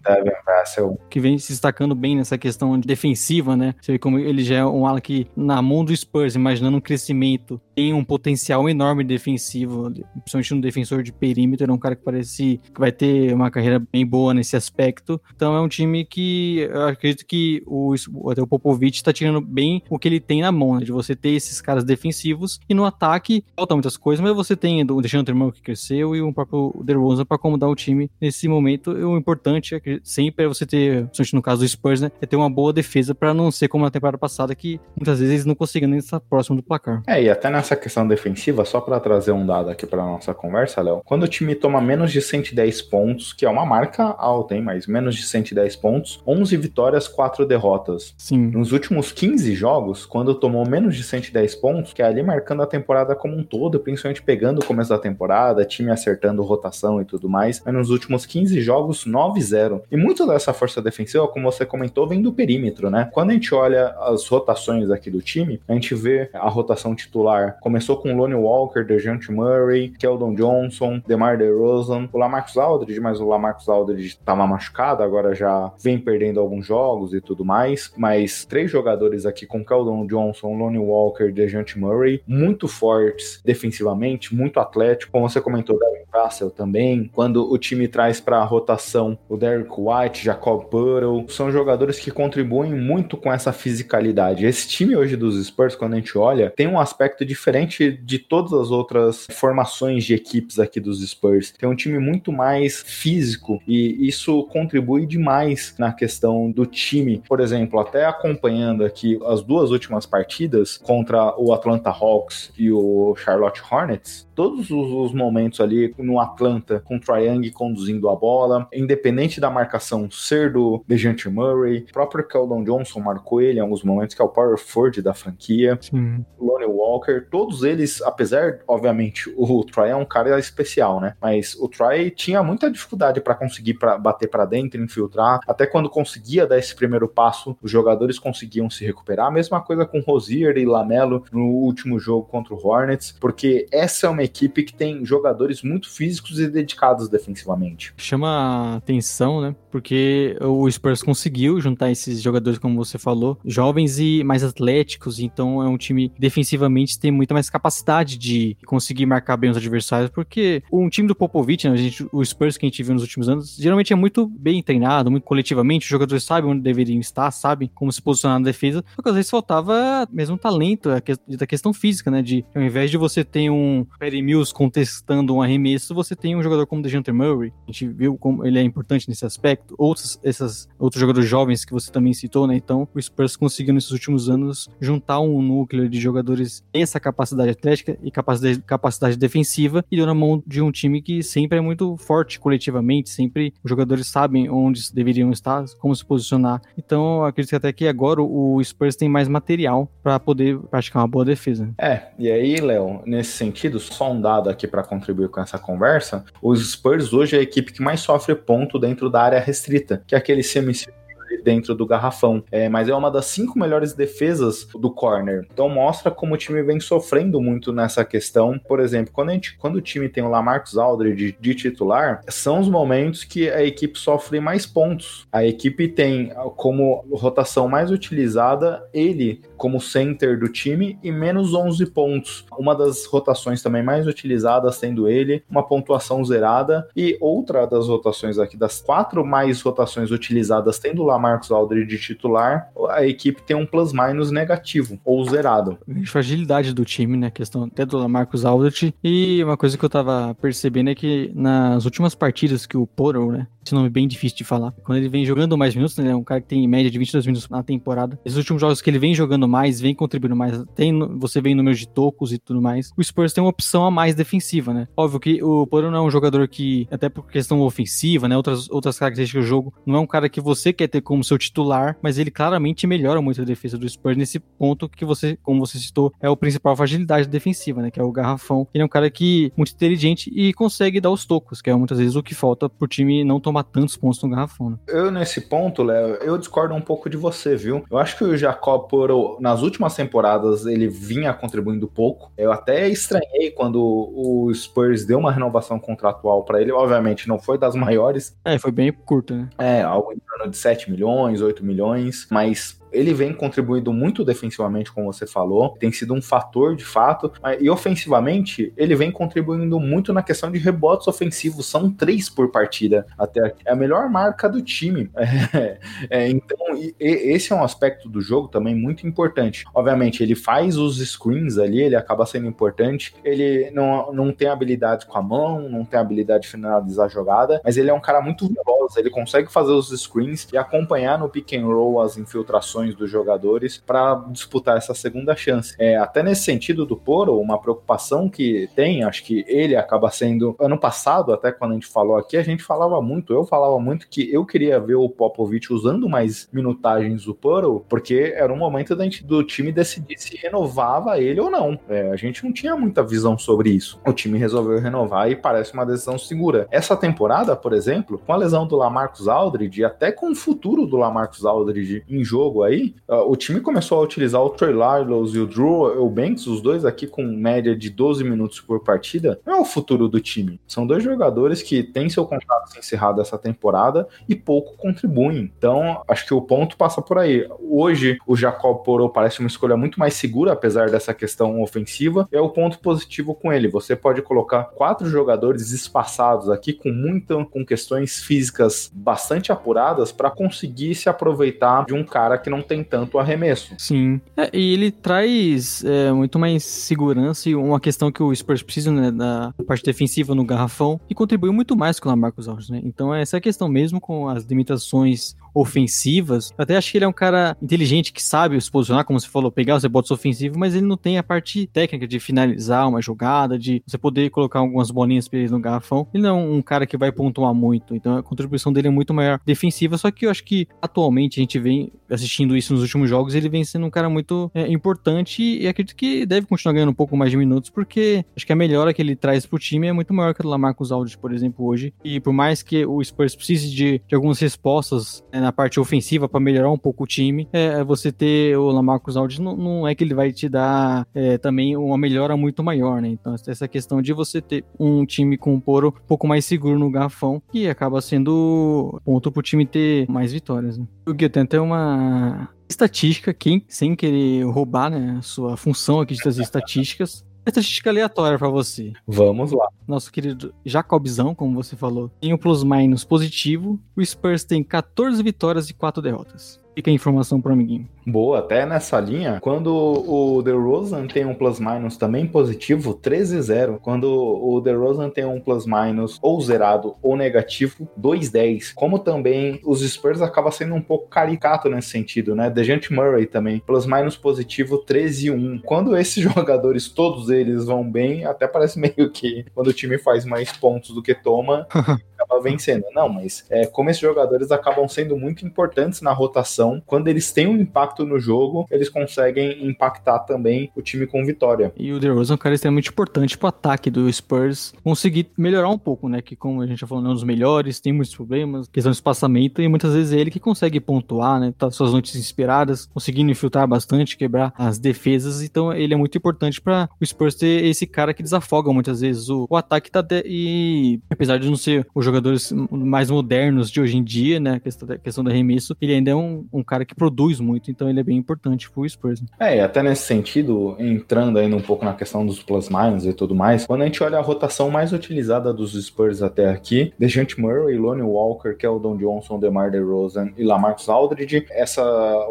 que vem se destacando bem nessa questão de defensiva, né? Você vê como ele já é um ala que, na mão do Spurs, imaginando um crescimento, tem um potencial enorme defensivo, principalmente no defensor de perímetro, é um cara que parece que vai ter uma carreira bem boa nesse aspecto. Então é um time que eu acredito que o, até o Popovich está tirando bem o que ele tem na mão, né? De você ter esses caras defensivos e no ataque falta muitas coisas, mas você tem o Deixando Murray que cresceu e o próprio DeRozan para acomodar o time nesse momento. O importante é que sempre é você ter, principalmente no caso do Spurs, né? É ter uma boa defesa para não ser como na temporada passada que muitas vezes eles não conseguiam nem estar próximo do placar. É, e até nessa questão defensiva, só para trazer um dado aqui para nossa conversa, Léo, quando o time toma menos de 110 pontos, que é uma marca alta, hein, mas menos de 110 pontos, 11 vitórias, 4 derrotas. Sim. Nos últimos 15 jogos, quando tomou menos de 110 pontos, que é ali marcando a temporada como um todo, principalmente pegando o começo da temporada, time acertando rotação e tudo mais, mas nos últimos 15 jogos, 9-0. E muito dessa força defensiva, como você comentou, vem do perímetro, né? Quando a gente olha as rotações aqui do time, a gente vê a rotação titular. Começou com Lonnie Walker, DeJounte Murray, Keldon Johnson, DeMar DeRozan, o Lamarcus Aldridge, mas o Lamarcus Aldridge tava machucado, agora já vem perdendo alguns jogos e tudo mais. Mas três jogadores aqui com Keldon Johnson, Lonnie Walker, DeJounte Murray, muito fortes defensivamente, muito atlético. Como você comentou, Devin Russell também. Quando o time traz para a rotação o Derrick White, Jacob Burrow, são jogadores que contribuem muito com essa fisicalidade. Esse time hoje dos Spurs, quando a gente olha, tem um aspecto diferente de todas as outras formações de equipes aqui dos Spurs. Tem um time muito mais físico e isso contribui demais na questão do time. Por exemplo, até acompanhando aqui as duas últimas partidas contra o Atlanta Hawks e o Charlotte Hornets, todos os, momentos ali no Atlanta, com o Triang conduzindo a bola, independente da marcação ser do DeJounte Murray, o próprio Keldon Johnson marcou ele em alguns momentos, que é o power forward da franquia, Sim. Lonnie Walker, todos eles, apesar, obviamente, o Troy é um cara especial, né? Mas o Troy tinha muita dificuldade para conseguir pra bater para dentro, infiltrar, até quando conseguia dar esse primeiro passo, os jogadores conseguiam se recuperar. A mesma coisa com Rosier e Lamelo no último jogo contra o Hornets, porque essa é uma equipe que tem jogadores muito físicos e dedicados defensivamente. Chama atenção, né? Porque o Spurs conseguiu juntar esses jogadores, como você falou, jovens e mais atléticos, então é um time defensivamente tem muita mais capacidade de conseguir marcar bem os adversários, porque um time do Popovich, né, gente, o Spurs que a gente viu nos últimos anos, geralmente é muito bem treinado, muito coletivamente, os jogadores sabem onde deveriam estar, sabem como se posicionar na defesa, só que às vezes faltava mesmo talento, da questão física, né, de ao invés de você ter um Perry Mills contestando um arremesso, você tem um jogador como DeJounte Murray, a gente viu como ele é importante nesse aspecto, outros, essas, outros jogadores jovens que você também citou, né, então o Spurs conseguiu nesses últimos anos juntar um núcleo de jogadores que tem essa capacidade atlética e capacidade, capacidade defensiva e deu na mão de um time que sempre é muito forte coletivamente, sempre os jogadores sabem onde deveriam estar, como se posicionar. Então, acredito que até que agora o Spurs tem mais material para poder praticar uma boa defesa. É, e aí, Léo, nesse sentido, só um dado aqui para contribuir com essa conversa, os Spurs hoje é a equipe que mais sofre ponto dentro da área restrita, que é aquele semicírculo dentro do garrafão. É, mas é uma das cinco melhores defesas do corner. Então mostra como o time vem sofrendo muito nessa questão. Por exemplo, quando, a gente, quando o time tem o Lamarcus Aldridge de, de titular, são os momentos que a equipe sofre mais pontos. A equipe tem como rotação mais utilizada ele como center do time e menos 11 pontos. Uma das rotações também mais utilizadas tendo ele, uma pontuação zerada e outra das rotações aqui das quatro mais rotações utilizadas tendo o Lamarcus Aldridge de titular, a equipe tem um plus minus negativo ou zerado. Fragilidade do time, né? Questão até do Lamarcus Aldridge e uma coisa que eu tava percebendo é que nas últimas partidas que o Porro, né, esse nome é bem difícil de falar. Quando ele vem jogando mais minutos, né? É um cara que tem em média de 22 minutos na temporada. Esses últimos jogos que ele vem jogando mais, vem contribuindo mais, tem, você vê em número de tocos e tudo mais. O Spurs tem uma opção a mais defensiva, né? Óbvio que o Porto não é um jogador que, até por questão ofensiva, né? Outras, outras características do jogo, não é um cara que você quer ter como seu titular, mas ele claramente melhora muito a defesa do Spurs nesse ponto que você, como você citou, é o principal fragilidade defensiva, né? Que é o garrafão. Ele é um cara que muito inteligente e consegue dar os tocos, que é muitas vezes o que falta pro time não tomar tantos pontos no garrafão. Né? Eu, nesse ponto, Léo, eu discordo um pouco de você, viu? Eu acho que o Jacob Poro, nas últimas temporadas, ele vinha contribuindo pouco. Eu até estranhei quando o Spurs deu uma renovação contratual para ele. Obviamente, não foi das maiores. É, foi bem curta, né? É, algo em torno de 7 milhões, 8 milhões, mas ele vem contribuindo muito defensivamente, como você falou, tem sido um fator de fato, e ofensivamente ele vem contribuindo muito na questão de rebotes ofensivos, são três por partida até aqui. É a melhor marca do time. É, é, então, e, esse é um aspecto do jogo também muito importante. Obviamente, ele faz os screens ali, ele acaba sendo importante. Ele não, não tem habilidade com a mão, não tem habilidade de finalizar a jogada, mas ele é um cara muito veloz, ele consegue fazer os screens e acompanhar no pick and roll as infiltrações dos jogadores para disputar essa segunda chance. É, até nesse sentido do Poro, uma preocupação que tem, acho que ele acaba sendo. Ano passado, até quando a gente falou aqui, a gente falava muito, eu falava muito que eu queria ver o Popovich usando mais minutagens do Poro, porque era um momento da gente, do time decidir se renovava ele ou não. É, a gente não tinha muita visão sobre isso. O time resolveu renovar e parece uma decisão segura. Essa temporada, por exemplo, com a lesão do Lamarcus Aldridge, até com o futuro do Lamarcus Aldridge em jogo aí, aí, uh, o time começou a utilizar o Troy Larlos e o Drew Eubanks, os dois aqui com média de 12 minutos por partida, não é o futuro do time. São dois jogadores que têm seu contrato encerrado essa temporada e pouco contribuem. Então, acho que o ponto passa por aí. Hoje, o Jacob Poro parece uma escolha muito mais segura, apesar dessa questão ofensiva. É o ponto positivo com ele. Você pode colocar quatro jogadores espaçados aqui com muita, com questões físicas bastante apuradas para conseguir se aproveitar de um cara que não tem tanto arremesso. Sim. É, e ele traz é, muito mais segurança e uma questão que o Spurs precisa, né, da parte defensiva no garrafão e contribuiu muito mais com o Lamarcus Aldridge, né? Então essa é questão mesmo com as limitações ofensivas. Eu até acho que ele é um cara inteligente que sabe se posicionar, como você falou, pegar os rebotes ofensivos, mas ele não tem a parte técnica de finalizar uma jogada, de você poder colocar algumas bolinhas pra ele no garrafão. Ele não é um cara que vai pontuar muito, então a contribuição dele é muito maior defensiva, só que eu acho que atualmente a gente vem assistindo isso nos últimos jogos, ele vem sendo um cara muito é, importante e acredito que deve continuar ganhando um pouco mais de minutos, porque acho que a melhora que ele traz pro time é muito maior que a do Lamarcus Aldridge, por exemplo, hoje. E por mais que o Spurs precise de, de algumas respostas é, na parte ofensiva para melhorar um pouco o time, é, é, você ter o Lamarcus Aldridge não, não é que ele vai te dar é, também uma melhora muito maior, né? Então essa questão de você ter um time com um poro um pouco mais seguro no garrafão, que acaba sendo ponto pro time ter mais vitórias, né? O Gui, tem até uma estatística, quem, sem querer roubar né, a sua função aqui de trazer estatísticas, estatística aleatória para você. Vamos lá. Nosso querido Jacobzão, como você falou, tem o plus-minus positivo. O Spurs tem 14 vitórias e 4 derrotas. Fica a informação pro amiguinho. Boa, até nessa linha, quando o DeRozan tem um plus-minus também positivo, 13-0. Quando o DeRozan tem um plus-minus ou zerado ou negativo, 2-10. Como também os Spurs acaba sendo um pouco caricato nesse sentido, né? Dejante Murray também, plus-minus positivo 13-1. Quando esses jogadores, todos eles vão bem, até parece meio que quando o time faz mais pontos do que toma, vencendo. Não, mas é, como esses jogadores acabam sendo muito importantes na rotação, quando eles têm um impacto no jogo, eles conseguem impactar também o time com vitória. E o DeRozan é um cara extremamente importante pro ataque do Spurs conseguir melhorar um pouco, né? Que como a gente já falou, não é um dos melhores, tem muitos problemas, questão de espaçamento, e muitas vezes é ele que consegue pontuar, né? Tá suas noites inspiradas, conseguindo infiltrar bastante, quebrar as defesas, então ele é muito importante para o Spurs ter esse cara que desafoga muitas vezes o, o ataque tá de... e apesar de não ser o jogador jogadores mais modernos de hoje em dia, né? A questão, da, questão do arremesso, ele ainda é um, um, cara que produz muito, então ele é bem importante pro Spurs. Né? É, e até nesse sentido, entrando ainda um pouco na questão dos plus-minus e tudo mais, quando a gente olha a rotação mais utilizada dos Spurs até aqui, DeJounte Murray, Lonnie Walker, Keldon Johnson, DeMar DeRozan e Lamarcus Aldridge, essa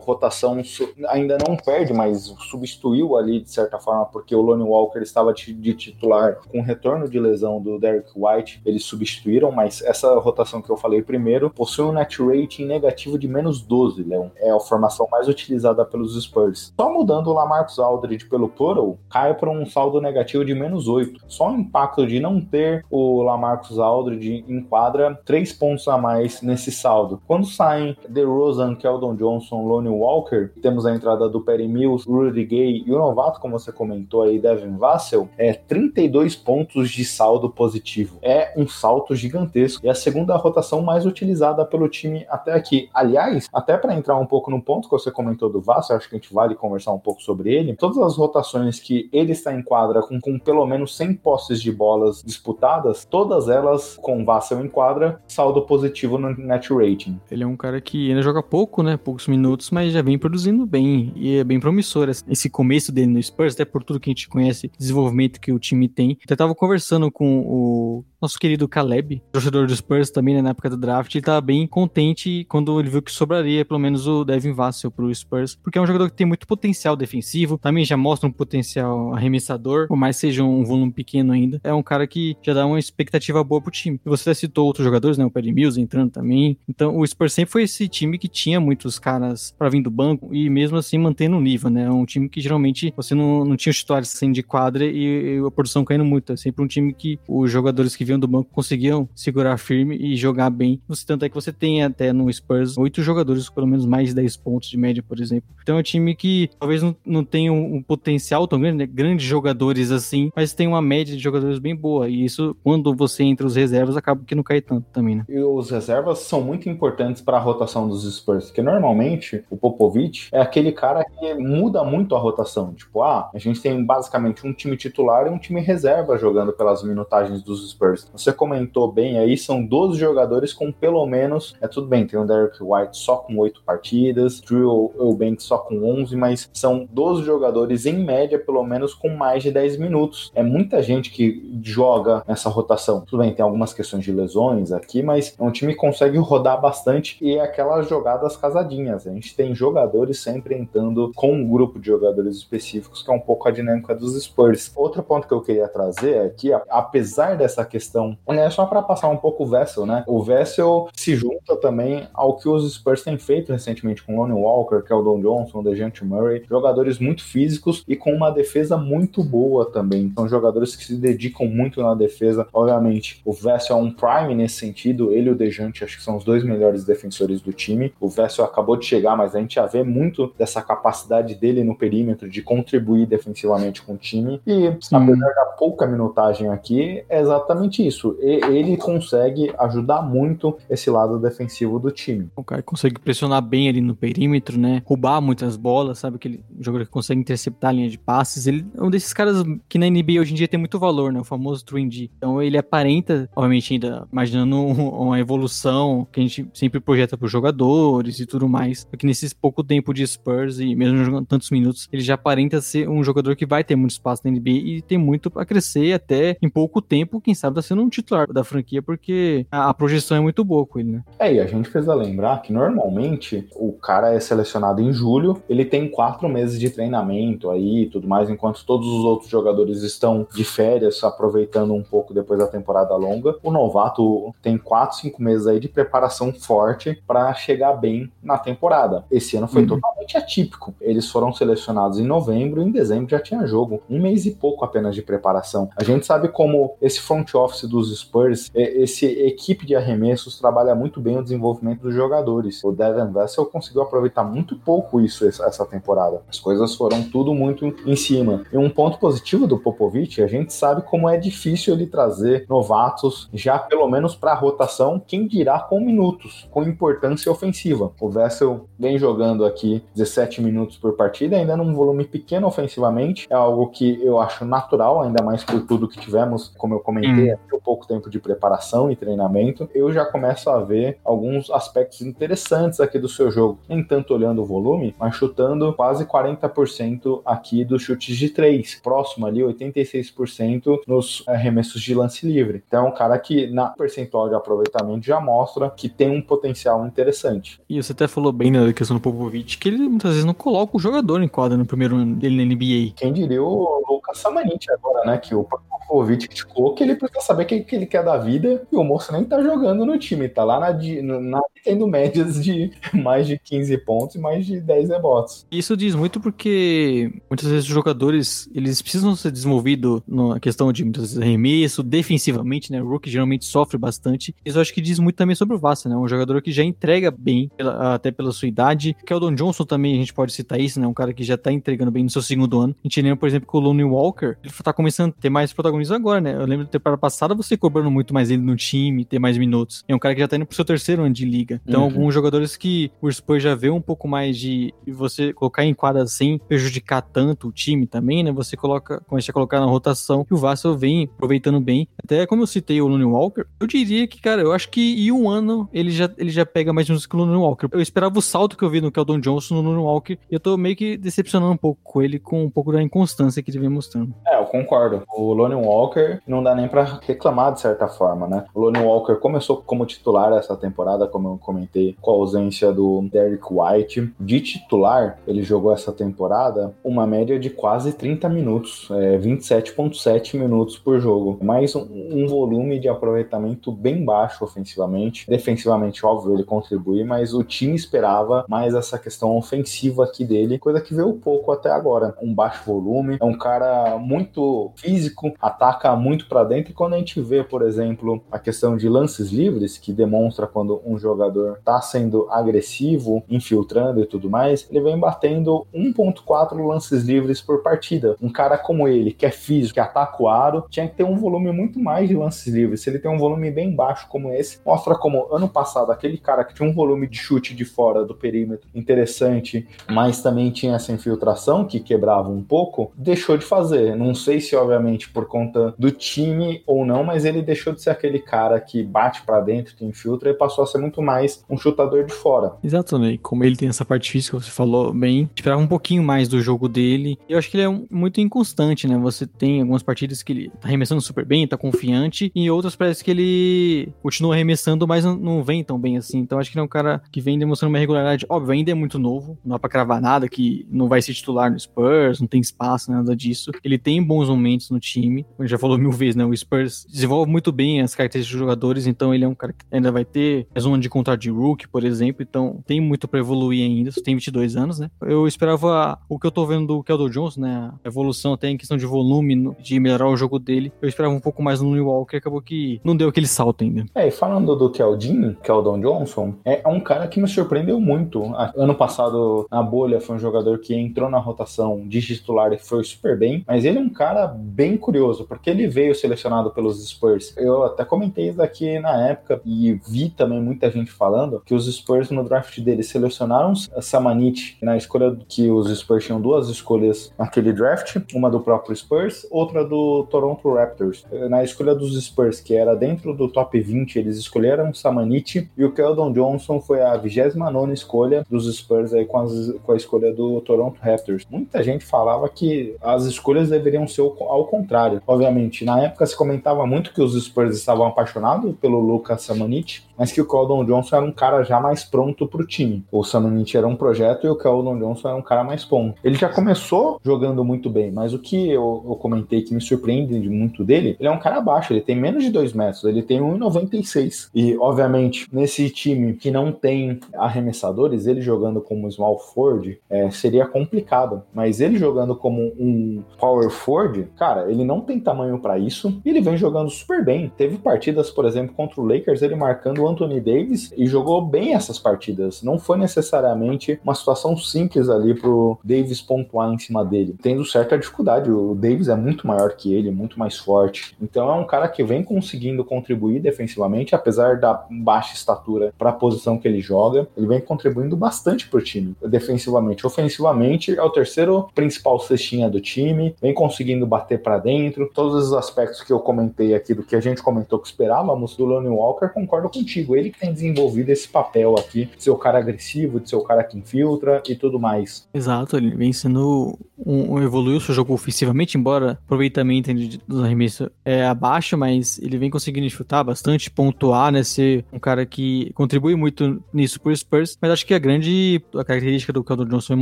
rotação ainda não perde, mas substituiu ali de certa forma, porque o Lonnie Walker estava de titular com o retorno de lesão do Derek White, eles substituíram, mas mas essa rotação que eu falei primeiro possui um net rating negativo de menos 12, Leon. É a formação mais utilizada pelos Spurs. Só mudando o Lamarcus Aldridge pelo Toro, cai para um saldo negativo de menos 8. Só o impacto de não ter o Lamarcus Aldridge em quadra, 3 pontos a mais nesse saldo. Quando saem DeRozan, Keldon Johnson, Lonnie Walker, temos a entrada do Perry Mills, Rudy Gay e o novato, como você comentou aí, Devin Vassell, é 32 pontos de saldo positivo. É um salto gigantesco. E a segunda rotação mais utilizada pelo time até aqui. Aliás, até para entrar um pouco no ponto que você comentou do Vassell, acho que a gente vale conversar um pouco sobre ele. Todas as rotações que ele está em quadra com, com pelo menos 100 posses de bolas disputadas, todas elas com Vassell em quadra, saldo positivo no net rating. Ele é um cara que ainda joga pouco, né? Poucos minutos, mas já vem produzindo bem e é bem promissor esse começo dele no Spurs, até por tudo que a gente conhece, desenvolvimento que o time tem. Eu tava conversando com o nosso querido Caleb, torcedor do Spurs também, né, na época do draft, ele tava bem contente quando ele viu que sobraria pelo menos o Devin Vassell pro Spurs, porque é um jogador que tem muito potencial defensivo, também já mostra um potencial arremessador, por mais seja um volume pequeno ainda. É um cara que já dá uma expectativa boa pro time. E você citou outros jogadores, né, o Perry Mills entrando também. Então, o Spurs sempre foi esse time que tinha muitos caras para vir do banco e mesmo assim mantendo o nível, né? É um time que geralmente você não, não tinha os titulares saindo de quadra e, e a produção caindo muito. É sempre um time que os jogadores que vinham do banco conseguiam segurar firme e jogar bem. Tanto é que você tem até no Spurs oito jogadores com pelo menos mais de 10 pontos de média, por exemplo. Então é um time que talvez não, não tenha um, um potencial tão grande, né? grandes jogadores assim, mas tem uma média de jogadores bem boa. E isso, quando você entra os reservas, acaba que não cai tanto também, né? E os reservas são muito importantes para a rotação dos Spurs, porque normalmente o Popovich é aquele cara que muda muito a rotação. Tipo, ah, a gente tem basicamente um time titular e um time reserva jogando pelas minutagens dos Spurs. Você comentou bem aí, são 12 jogadores com pelo menos. É tudo bem, tem o Derek White só com 8 partidas, Drew Eubanks só com 11, mas são 12 jogadores em média, pelo menos com mais de 10 minutos. É muita gente que joga nessa rotação. Tudo bem, tem algumas questões de lesões aqui, mas é um time que consegue rodar bastante e é aquelas jogadas casadinhas. A gente tem jogadores sempre entrando com um grupo de jogadores específicos, que é um pouco a dinâmica dos Spurs. Outro ponto que eu queria trazer é que, apesar dessa questão questão. É só para passar um pouco o Vessel, né? O Vessel se junta também ao que os Spurs têm feito recentemente com Lonnie Walker, Keldon Johnson, DeJounte Murray, jogadores muito físicos e com uma defesa muito boa também. São jogadores que se dedicam muito na defesa. Obviamente, o Vessel é um prime nesse sentido. Ele e o DeJounte acho que são os dois melhores defensores do time. O Vessel acabou de chegar, mas a gente já vê muito dessa capacidade dele no perímetro de contribuir defensivamente com o time. E apesar da pouca minutagem aqui, é exatamente isso ele consegue ajudar muito esse lado defensivo do time. O cara consegue pressionar bem ali no perímetro, né? Roubar muitas bolas, sabe? Aquele jogador que consegue interceptar a linha de passes. Ele é um desses caras que na NBA hoje em dia tem muito valor, né? O famoso 3D. Então ele aparenta, obviamente, ainda imaginando uma evolução que a gente sempre projeta para os jogadores e tudo mais. Porque nesse pouco tempo de Spurs e mesmo jogando tantos minutos, ele já aparenta ser um jogador que vai ter muito espaço na NBA e tem muito para crescer até em pouco tempo, quem sabe tá sendo um titular da franquia, porque a, a, projeção é muito boa com ele, né? É, e a gente precisa lembrar que normalmente o cara é selecionado em julho, ele tem quatro meses de treinamento aí e tudo mais, enquanto todos os outros jogadores estão de férias, aproveitando um pouco depois da temporada longa. O novato tem quatro, cinco meses aí de preparação forte para chegar bem na temporada. Esse ano foi uhum. totalmente atípico. Eles foram selecionados em novembro, em dezembro já tinha jogo. Um mês e pouco apenas de preparação. A gente sabe como esse front office dos Spurs, esse equipe de arremessos trabalha muito bem o desenvolvimento dos jogadores. O Devin Vessel conseguiu aproveitar muito pouco isso essa temporada. As coisas foram tudo muito em cima. E um ponto positivo do Popovich, a gente sabe como é difícil ele trazer novatos já pelo menos para a rotação, quem dirá com minutos, com importância ofensiva. O Vessel vem jogando aqui 17 minutos por partida, ainda num volume pequeno ofensivamente, é algo que eu acho natural, ainda mais por tudo que tivemos, como eu comentei, hum pouco tempo de preparação e treinamento, eu já começo a ver alguns aspectos interessantes aqui do seu jogo. Nem tanto olhando o volume, mas chutando quase 40% aqui dos chutes de três, próximo ali 86% nos arremessos de lance livre. Então é um cara que na percentual de aproveitamento já mostra que tem um potencial interessante. E você até falou bem né, da questão do Popovich, que ele muitas vezes não coloca o jogador em quadra no primeiro ano dele na NBA. Quem diria o Lucas Samanit agora, né? Que o Popovich criticou que ele precisa saber o que, que ele quer da vida e o moço nem tá jogando no time, tá lá na, na tendo médias de mais de 15 pontos e mais de 10 rebotes. Isso diz muito porque muitas vezes os jogadores eles precisam ser desenvolvidos na questão de muitas vezes, arremesso, defensivamente, né? O rookie geralmente sofre bastante. Isso acho que diz muito também sobre o Vassa, né? Um jogador que já entrega bem, pela, até pela sua idade. Keldon Johnson também, a gente pode citar isso, né? Um cara que já tá entregando bem no seu segundo ano. A gente lembra, por exemplo, que o Lonnie Walker, ele tá começando a ter mais protagonismo agora, né? Eu lembro da temporada passada você cobrando muito mais ele no time, ter mais minutos. É um cara que já tá indo pro seu terceiro ano de liga. Então, uhum. alguns jogadores que o Spurs já vê um pouco mais de você colocar em quadra sem prejudicar tanto o time também, né? Você coloca, começa a colocar na rotação e o Vassell vem aproveitando bem. Até como eu citei o Lonnie Walker, eu diria que, cara, eu acho que em um ano ele já, ele já pega mais minutos que o Lonnie Walker. Eu esperava o salto que eu vi no Keldon Johnson no Lonnie Walker e eu tô meio que decepcionando um pouco com ele com um pouco da inconstância que ele vem mostrando. É, eu concordo. O Lonnie Walker não dá nem para reclamar de certa forma, né? O Lonnie Walker começou como titular essa temporada, como eu comentei, com a ausência do Derek White. De titular, ele jogou essa temporada uma média de quase 30 minutos, é, 27,7 minutos por jogo. Mais um, um, volume de aproveitamento bem baixo ofensivamente. Defensivamente, óbvio, ele contribui, mas o time esperava mais essa questão ofensiva aqui dele, coisa que veio pouco até agora. Um baixo volume, é um cara muito físico, ataca muito para dentro. E quando a gente vê, por exemplo, a questão de lances livres, que demonstra quando um jogador tá sendo agressivo, infiltrando e tudo mais, ele vem batendo 1.4 lances livres por partida. Um cara como ele, que é físico, que ataca o aro, tinha que ter um volume muito mais de lances livres. Se ele tem um volume bem baixo como esse, mostra como ano passado aquele cara que tinha um volume de chute de fora do perímetro interessante, mas também tinha essa infiltração que quebrava um pouco, deixou de fazer. Não sei se obviamente por conta do time ou não, mas ele deixou de ser aquele cara que bate para dentro, que infiltra e passou a ser muito mais um chutador de fora. Exato, né? Como ele tem essa parte física, você falou bem, esperava um pouquinho mais do jogo dele. Eu acho que ele é muito inconstante, né? Você tem algumas partidas que ele tá arremessando super bem, tá confiante, e outras parece que ele continua arremessando, mas não, não vem tão bem assim. Então acho que ele é um cara que vem demonstrando uma regularidade. Óbvio, ainda é muito novo, não dá pra cravar nada, que não vai ser titular no Spurs, não tem espaço, nada disso. Ele tem bons momentos no time, como já falou mil vezes, né? O Spurs desenvolve muito bem as características dos jogadores, então ele é um cara que ainda vai ter ano de contrato de rookie, por exemplo, então tem muito para evoluir ainda, só tem 22 anos, né? Eu esperava o que eu tô vendo do Keldon Jones, né? A evolução até em questão de volume, de melhorar o jogo dele. Eu esperava um pouco mais no New Walker, acabou que não deu aquele salto ainda. É, e falando do Keldon Johnson, é um cara que me surpreendeu muito. Ano passado, na bolha, foi um jogador que entrou na rotação de titular e foi super bem, mas ele é um cara bem curioso, porque ele veio selecionado pelos Spurs. Eu até comentei isso daqui na época e vi também muita gente falando que os Spurs no draft dele selecionaram Samanit na escolha que os Spurs tinham duas escolhas naquele draft, uma do próprio Spurs, outra do Toronto Raptors. Na escolha dos Spurs, que era dentro do top 20, eles escolheram Samanit e o Keldon Johnson foi a 29 escolha dos Spurs aí com, as, com a escolha do Toronto Raptors. Muita gente falava que as escolhas deveriam ser ao contrário. Obviamente, na época se comentava muito que os Spurs estavam apaixonados pelo Lucas Samanit, mas que o Keldon Johnson era um cara já mais pronto pro time. O Samanit era um projeto e o Keldon Johnson era um cara mais pronto. Ele já começou jogando muito bem, mas o que eu, eu comentei que me surpreende muito dele, ele é um cara baixo, ele tem menos de 2 metros, ele tem 1,96. E, obviamente, nesse time que não tem arremessadores, ele jogando como small forward é, seria complicado. Mas ele jogando como um power forward, cara, ele não tem tamanho para isso e ele vem jogando super bem. Teve partidas, por exemplo, contra o Lakers, ele marcando o Anthony Davis e jogou bem essas partidas. Não foi necessariamente uma situação simples ali pro Davis pontuar em cima dele, tendo certa dificuldade. O Davis é muito maior que ele, muito mais forte. Então é um cara que vem conseguindo contribuir defensivamente, apesar da baixa estatura para a posição que ele joga. Ele vem contribuindo bastante pro time, defensivamente. Ofensivamente, é o terceiro principal cestinha do time, vem conseguindo bater para dentro. Todos os aspectos que eu comentei aqui, do que a gente comentou que esperávamos do Lonnie Walker, concordo contigo. Ele que tem desenvolvido esse papel aqui, de ser o cara agressivo, de ser o cara que infiltra e tudo mais. Exato, ele vem sendo um, um evoluiu seu jogo ofensivamente, embora aproveitamento dos arremessos é abaixo, mas ele vem conseguindo chutar bastante, pontuar, né? Ser um cara que contribui muito nisso por Spurs. Mas acho que a grande a característica do Keldon Johnson vem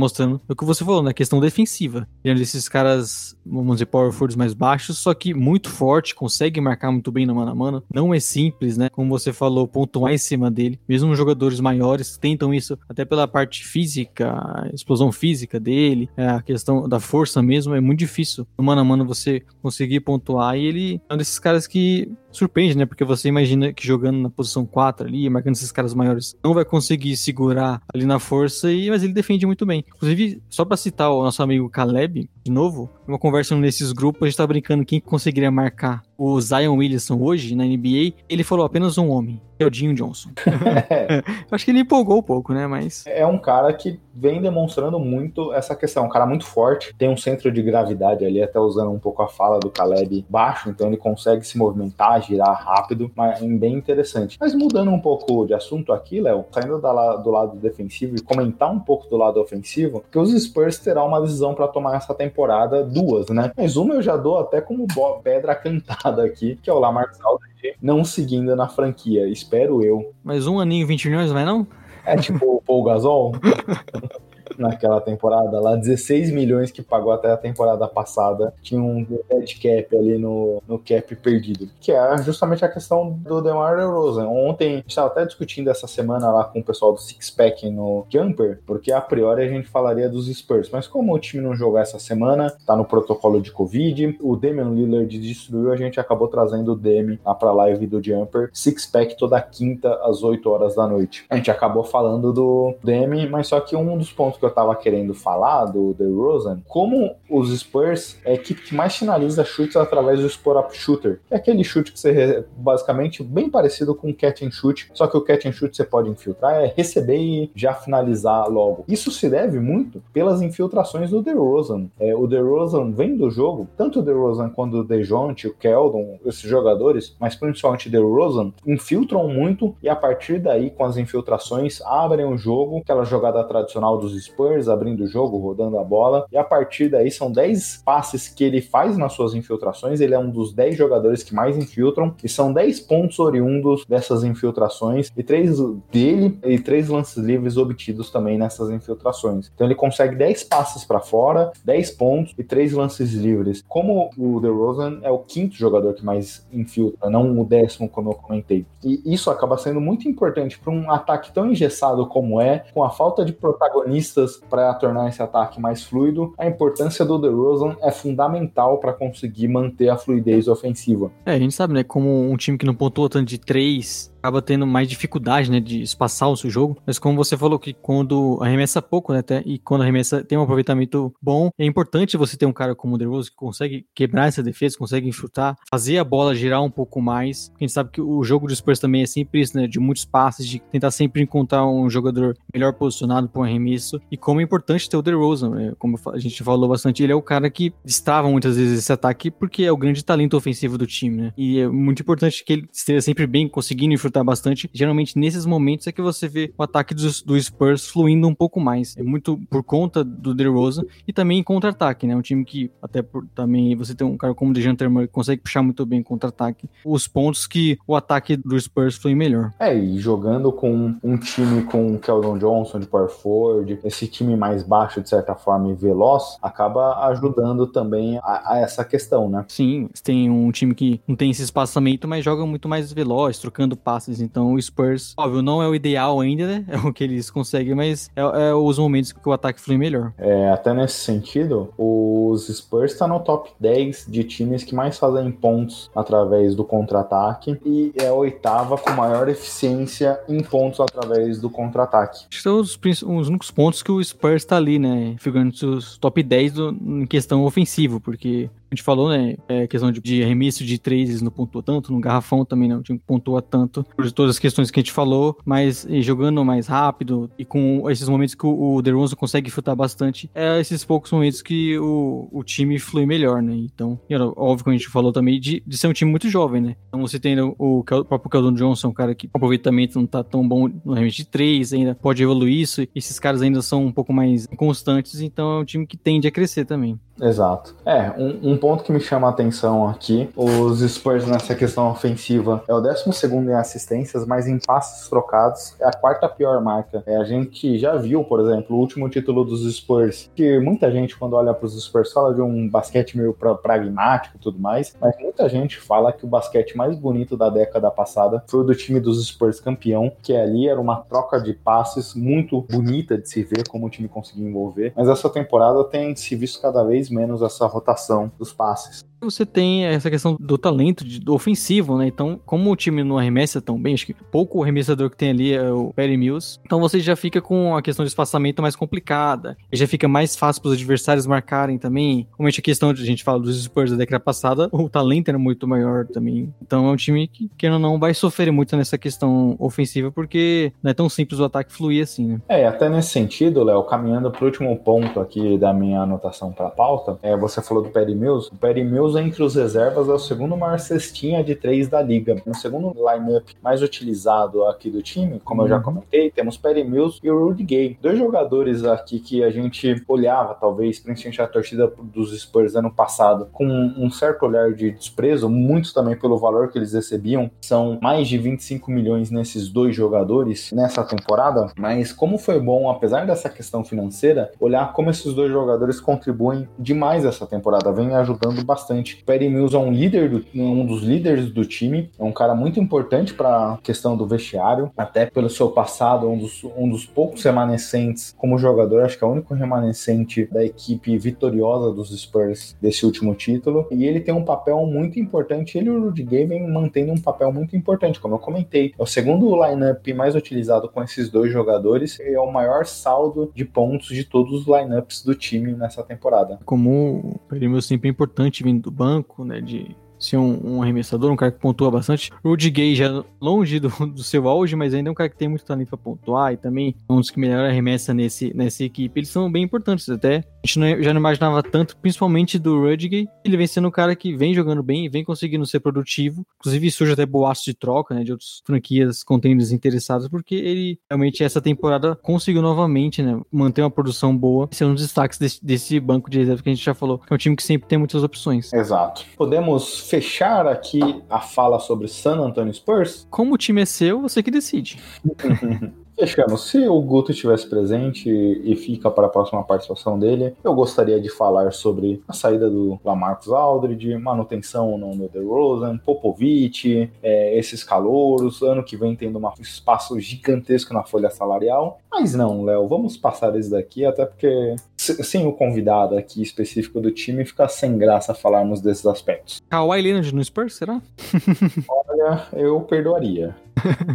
mostrando é o que você falou, na né, questão defensiva. Diante desses caras, vamos dizer, power forwards mais baixos, só que muito forte, consegue marcar muito bem no mano a mano. Não é simples, né? Como você falou, pontuar em cima dele. Mesmo jogadores maiores tentam isso até pela parte física, a explosão física dele, é, a questão da força mesmo. É muito difícil no mano a mano você conseguir pontuar. E ele é um desses caras que surpreende, né? Porque você imagina que jogando na posição 4 ali, marcando esses caras maiores, não vai conseguir segurar ali na força, e mas ele defende muito bem. Inclusive, só para citar o nosso amigo Caleb, de novo, uma conversa nesses grupos, a gente tá brincando quem conseguiria marcar o Zion Williamson hoje na NBA, ele falou apenas um homem, que é o Jim Johnson. Acho que ele empolgou um pouco, né? Mas. É um cara que vem demonstrando muito essa questão. Um cara muito forte, tem um centro de gravidade ali, até usando um pouco a fala do Caleb baixo, então ele consegue se movimentar, girar rápido, mas bem interessante. Mas mudando um pouco de assunto aqui, Léo, saindo do lado defensivo e comentar um pouco do lado ofensivo, que os Spurs terão uma decisão para tomar essa temporada, duas, né? Mas uma eu já dou até como pedra cantada aqui, que é o Lamar Aldridge não seguindo na franquia, espero eu. Mas um aninho 20 milhões, vai não? É tipo o Paul Gasol naquela temporada lá, 16 milhões que pagou até a temporada passada, tinha um dead cap ali no, no cap perdido, que é justamente a questão do DeMar DeRozan. Ontem, a gente estava até discutindo essa semana lá com o pessoal do Six Pack no Jumper, porque a priori a gente falaria dos Spurs, mas como o time não jogou essa semana, tá no protocolo de Covid, o Damian Lillard destruiu, a gente acabou trazendo o Demi lá pra live do Jumper, Six Pack toda quinta às 8 horas da noite. A gente acabou falando do Demi, mas só que um dos pontos que eu tava querendo falar do DeRozan, como os Spurs é a equipe que mais finaliza chutes através do spot-up shooter. É aquele chute que você basicamente bem parecido com o catch and shoot, só que o catch and shoot você pode infiltrar, é receber e já finalizar logo. Isso se deve muito pelas infiltrações do DeRozan. É, o DeRozan vem do jogo, tanto o DeRozan quanto o DeJounte, o Keldon, esses jogadores, mas principalmente o DeRozan, infiltram muito e a partir daí, com as infiltrações, abrem o jogo, aquela jogada tradicional dos Spurs, abrindo o jogo, rodando a bola, e a partir daí são 10 passes que ele faz nas suas infiltrações, ele é um dos 10 jogadores que mais infiltram, e são 10 pontos oriundos dessas infiltrações, e três dele e três lances livres obtidos também nessas infiltrações. Então ele consegue 10 passes para fora, 10 pontos e três lances livres. Como o DeRozan é o quinto jogador que mais infiltra, não o décimo, como eu comentei. E isso acaba sendo muito importante para um ataque tão engessado como é, com a falta de protagonistas para tornar esse ataque mais fluido, a importância do DeRozan é fundamental para conseguir manter a fluidez ofensiva. É, a gente sabe, né, como um time que não pontua tanto de três acaba tendo mais dificuldade, né, de espaçar o seu jogo. Mas como você falou que quando arremessa pouco, né, até, e quando arremessa tem um aproveitamento bom, é importante você ter um cara como o DeRozan que consegue quebrar essa defesa, consegue chutar, fazer a bola girar um pouco mais. A gente sabe que o jogo do Spurs também é sempre isso, né, de muitos passes, de tentar sempre encontrar um jogador melhor posicionado para um arremesso. E como é importante ter o DeRozan, né, como a gente falou bastante, ele é o cara que destrava muitas vezes esse ataque porque é o grande talento ofensivo do time, né? E é muito importante que ele esteja sempre bem conseguindo infiltrar bastante. Geralmente, nesses momentos é que você vê o ataque do, do Spurs fluindo um pouco mais. É muito por conta do DeRozan e também em contra-ataque, né? Um time que, até por também você tem um cara como o DeJounte Murray que consegue puxar muito bem contra-ataque. Os pontos que o ataque do Spurs flui melhor. É, e jogando com um time com Keldon Johnson de power forward, esse time mais baixo, de certa forma, e veloz, acaba ajudando também a, a essa questão, né? Sim, tem um time que não tem esse espaçamento, mas joga muito mais veloz, trocando passes Então o Spurs, óbvio, não é o ideal ainda, né? É o que eles conseguem, mas é, é os momentos que o ataque flui melhor. É, até nesse sentido, os Spurs está no top 10 de times que mais fazem pontos através do contra-ataque e é a oitava com maior eficiência em pontos através do contra-ataque. São os, os únicos pontos que o Spurs está ali, né? Figurando os top 10 do, em questão ofensiva, porque a gente falou, né? É questão de, de arremesso de três não pontua tanto, no garrafão também não pontua tanto, por todas as questões que a gente falou, mas jogando mais rápido e com esses momentos que o, o DeRozan consegue chutar bastante, é esses poucos momentos que o, o time flui melhor, né? Então, óbvio que a gente falou também de, de ser um time muito jovem, né? Então você tem o, o próprio Keldon Johnson, um cara que o aproveitamento não tá tão bom no arremesso de três, ainda pode evoluir isso, esses caras ainda são um pouco mais constantes, então é um time que tende a crescer também. Exato. É, um, um ponto que me chama a atenção aqui, os Spurs nessa questão ofensiva é o 12 em assistências, mas em passes trocados é a quarta pior marca. É, a gente já viu, por exemplo, o último título dos Spurs, que muita gente quando olha para os Spurs fala de um basquete meio pra, pragmático e tudo mais, mas muita gente fala que o basquete mais bonito da década passada foi o do time dos Spurs campeão, que ali era uma troca de passes muito bonita de se ver como o time conseguiu envolver, mas essa temporada tem se visto cada vez menos essa rotação dos passes você tem essa questão do talento de, do ofensivo, né? Então, como o time não arremessa tão bem, acho que pouco arremessador que tem ali é o Perry Mills, então você já fica com a questão de espaçamento mais complicada, e já fica mais fácil para os adversários marcarem também. Como a questão de a gente fala dos Spurs da década passada, o talento era muito maior também. Então é um time que, que não vai sofrer muito nessa questão ofensiva, porque não é tão simples o ataque fluir assim, né? É, até nesse sentido, Léo, caminhando para o último ponto aqui da minha anotação para a pauta, é, você falou do Perry Mills. O Perry Mills entre os reservas é o segundo maior cestinha de três da liga. No segundo lineup mais utilizado aqui do time, como eu já uhum. comentei, temos Perry Mills e o Rudy Gay. Dois jogadores aqui que a gente olhava, talvez, principalmente a torcida dos Spurs ano passado, com um certo olhar de desprezo, muitos também pelo valor que eles recebiam. São mais de 25 milhões nesses dois jogadores nessa temporada, mas como foi bom, apesar dessa questão financeira, olhar como esses dois jogadores contribuem demais essa temporada, vem ajudando bastante importante. Perry Mills é um líder, do, um dos líderes do time, é um cara muito importante para a questão do vestiário, até pelo seu passado, um dos, um dos poucos remanescentes como jogador, acho que é o único remanescente da equipe vitoriosa dos Spurs desse último título. E ele tem um papel muito importante, ele e o Rudy Gay vem mantendo um papel muito importante, como eu comentei. É o segundo lineup mais utilizado com esses dois jogadores e é o maior saldo de pontos de todos os lineups do time nessa temporada. Como o Perry Mills sempre importante vindo banco, né, de ser um, um, arremessador, um cara que pontua bastante. Rudy Gay já longe do, do, seu auge, mas ainda é um cara que tem muito talento para pontuar e também é um dos que melhor arremessa nesse, nessa equipe. Eles são bem importantes até. A gente não, já não imaginava tanto, principalmente do Rudy Gay. Ele vem sendo um cara que vem jogando bem, vem conseguindo ser produtivo. Inclusive surge até boatos de troca, né, de outras franquias contenders interessados, porque ele realmente essa temporada conseguiu novamente, né, manter uma produção boa, ser um dos destaques desse, desse banco de reserva que a gente já falou, que é um time que sempre tem muitas opções. Exato. Podemos fechar aqui a fala sobre San Antonio Spurs? Como o time é seu, você que decide. Fechamos. Se o Guto estivesse presente e fica para a próxima participação dele, eu gostaria de falar sobre a saída do Lamarcus Aldridge, manutenção ou não do DeRozan, Popovich, é, esses calouros, ano que vem tendo um espaço gigantesco na folha salarial. Mas não, Léo, vamos passar isso daqui, até porque sem o convidado aqui específico do time, fica sem graça falarmos desses aspectos. Kawhi Leonard no Spurs, será? Olha, eu perdoaria.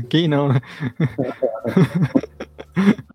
Quem não, né?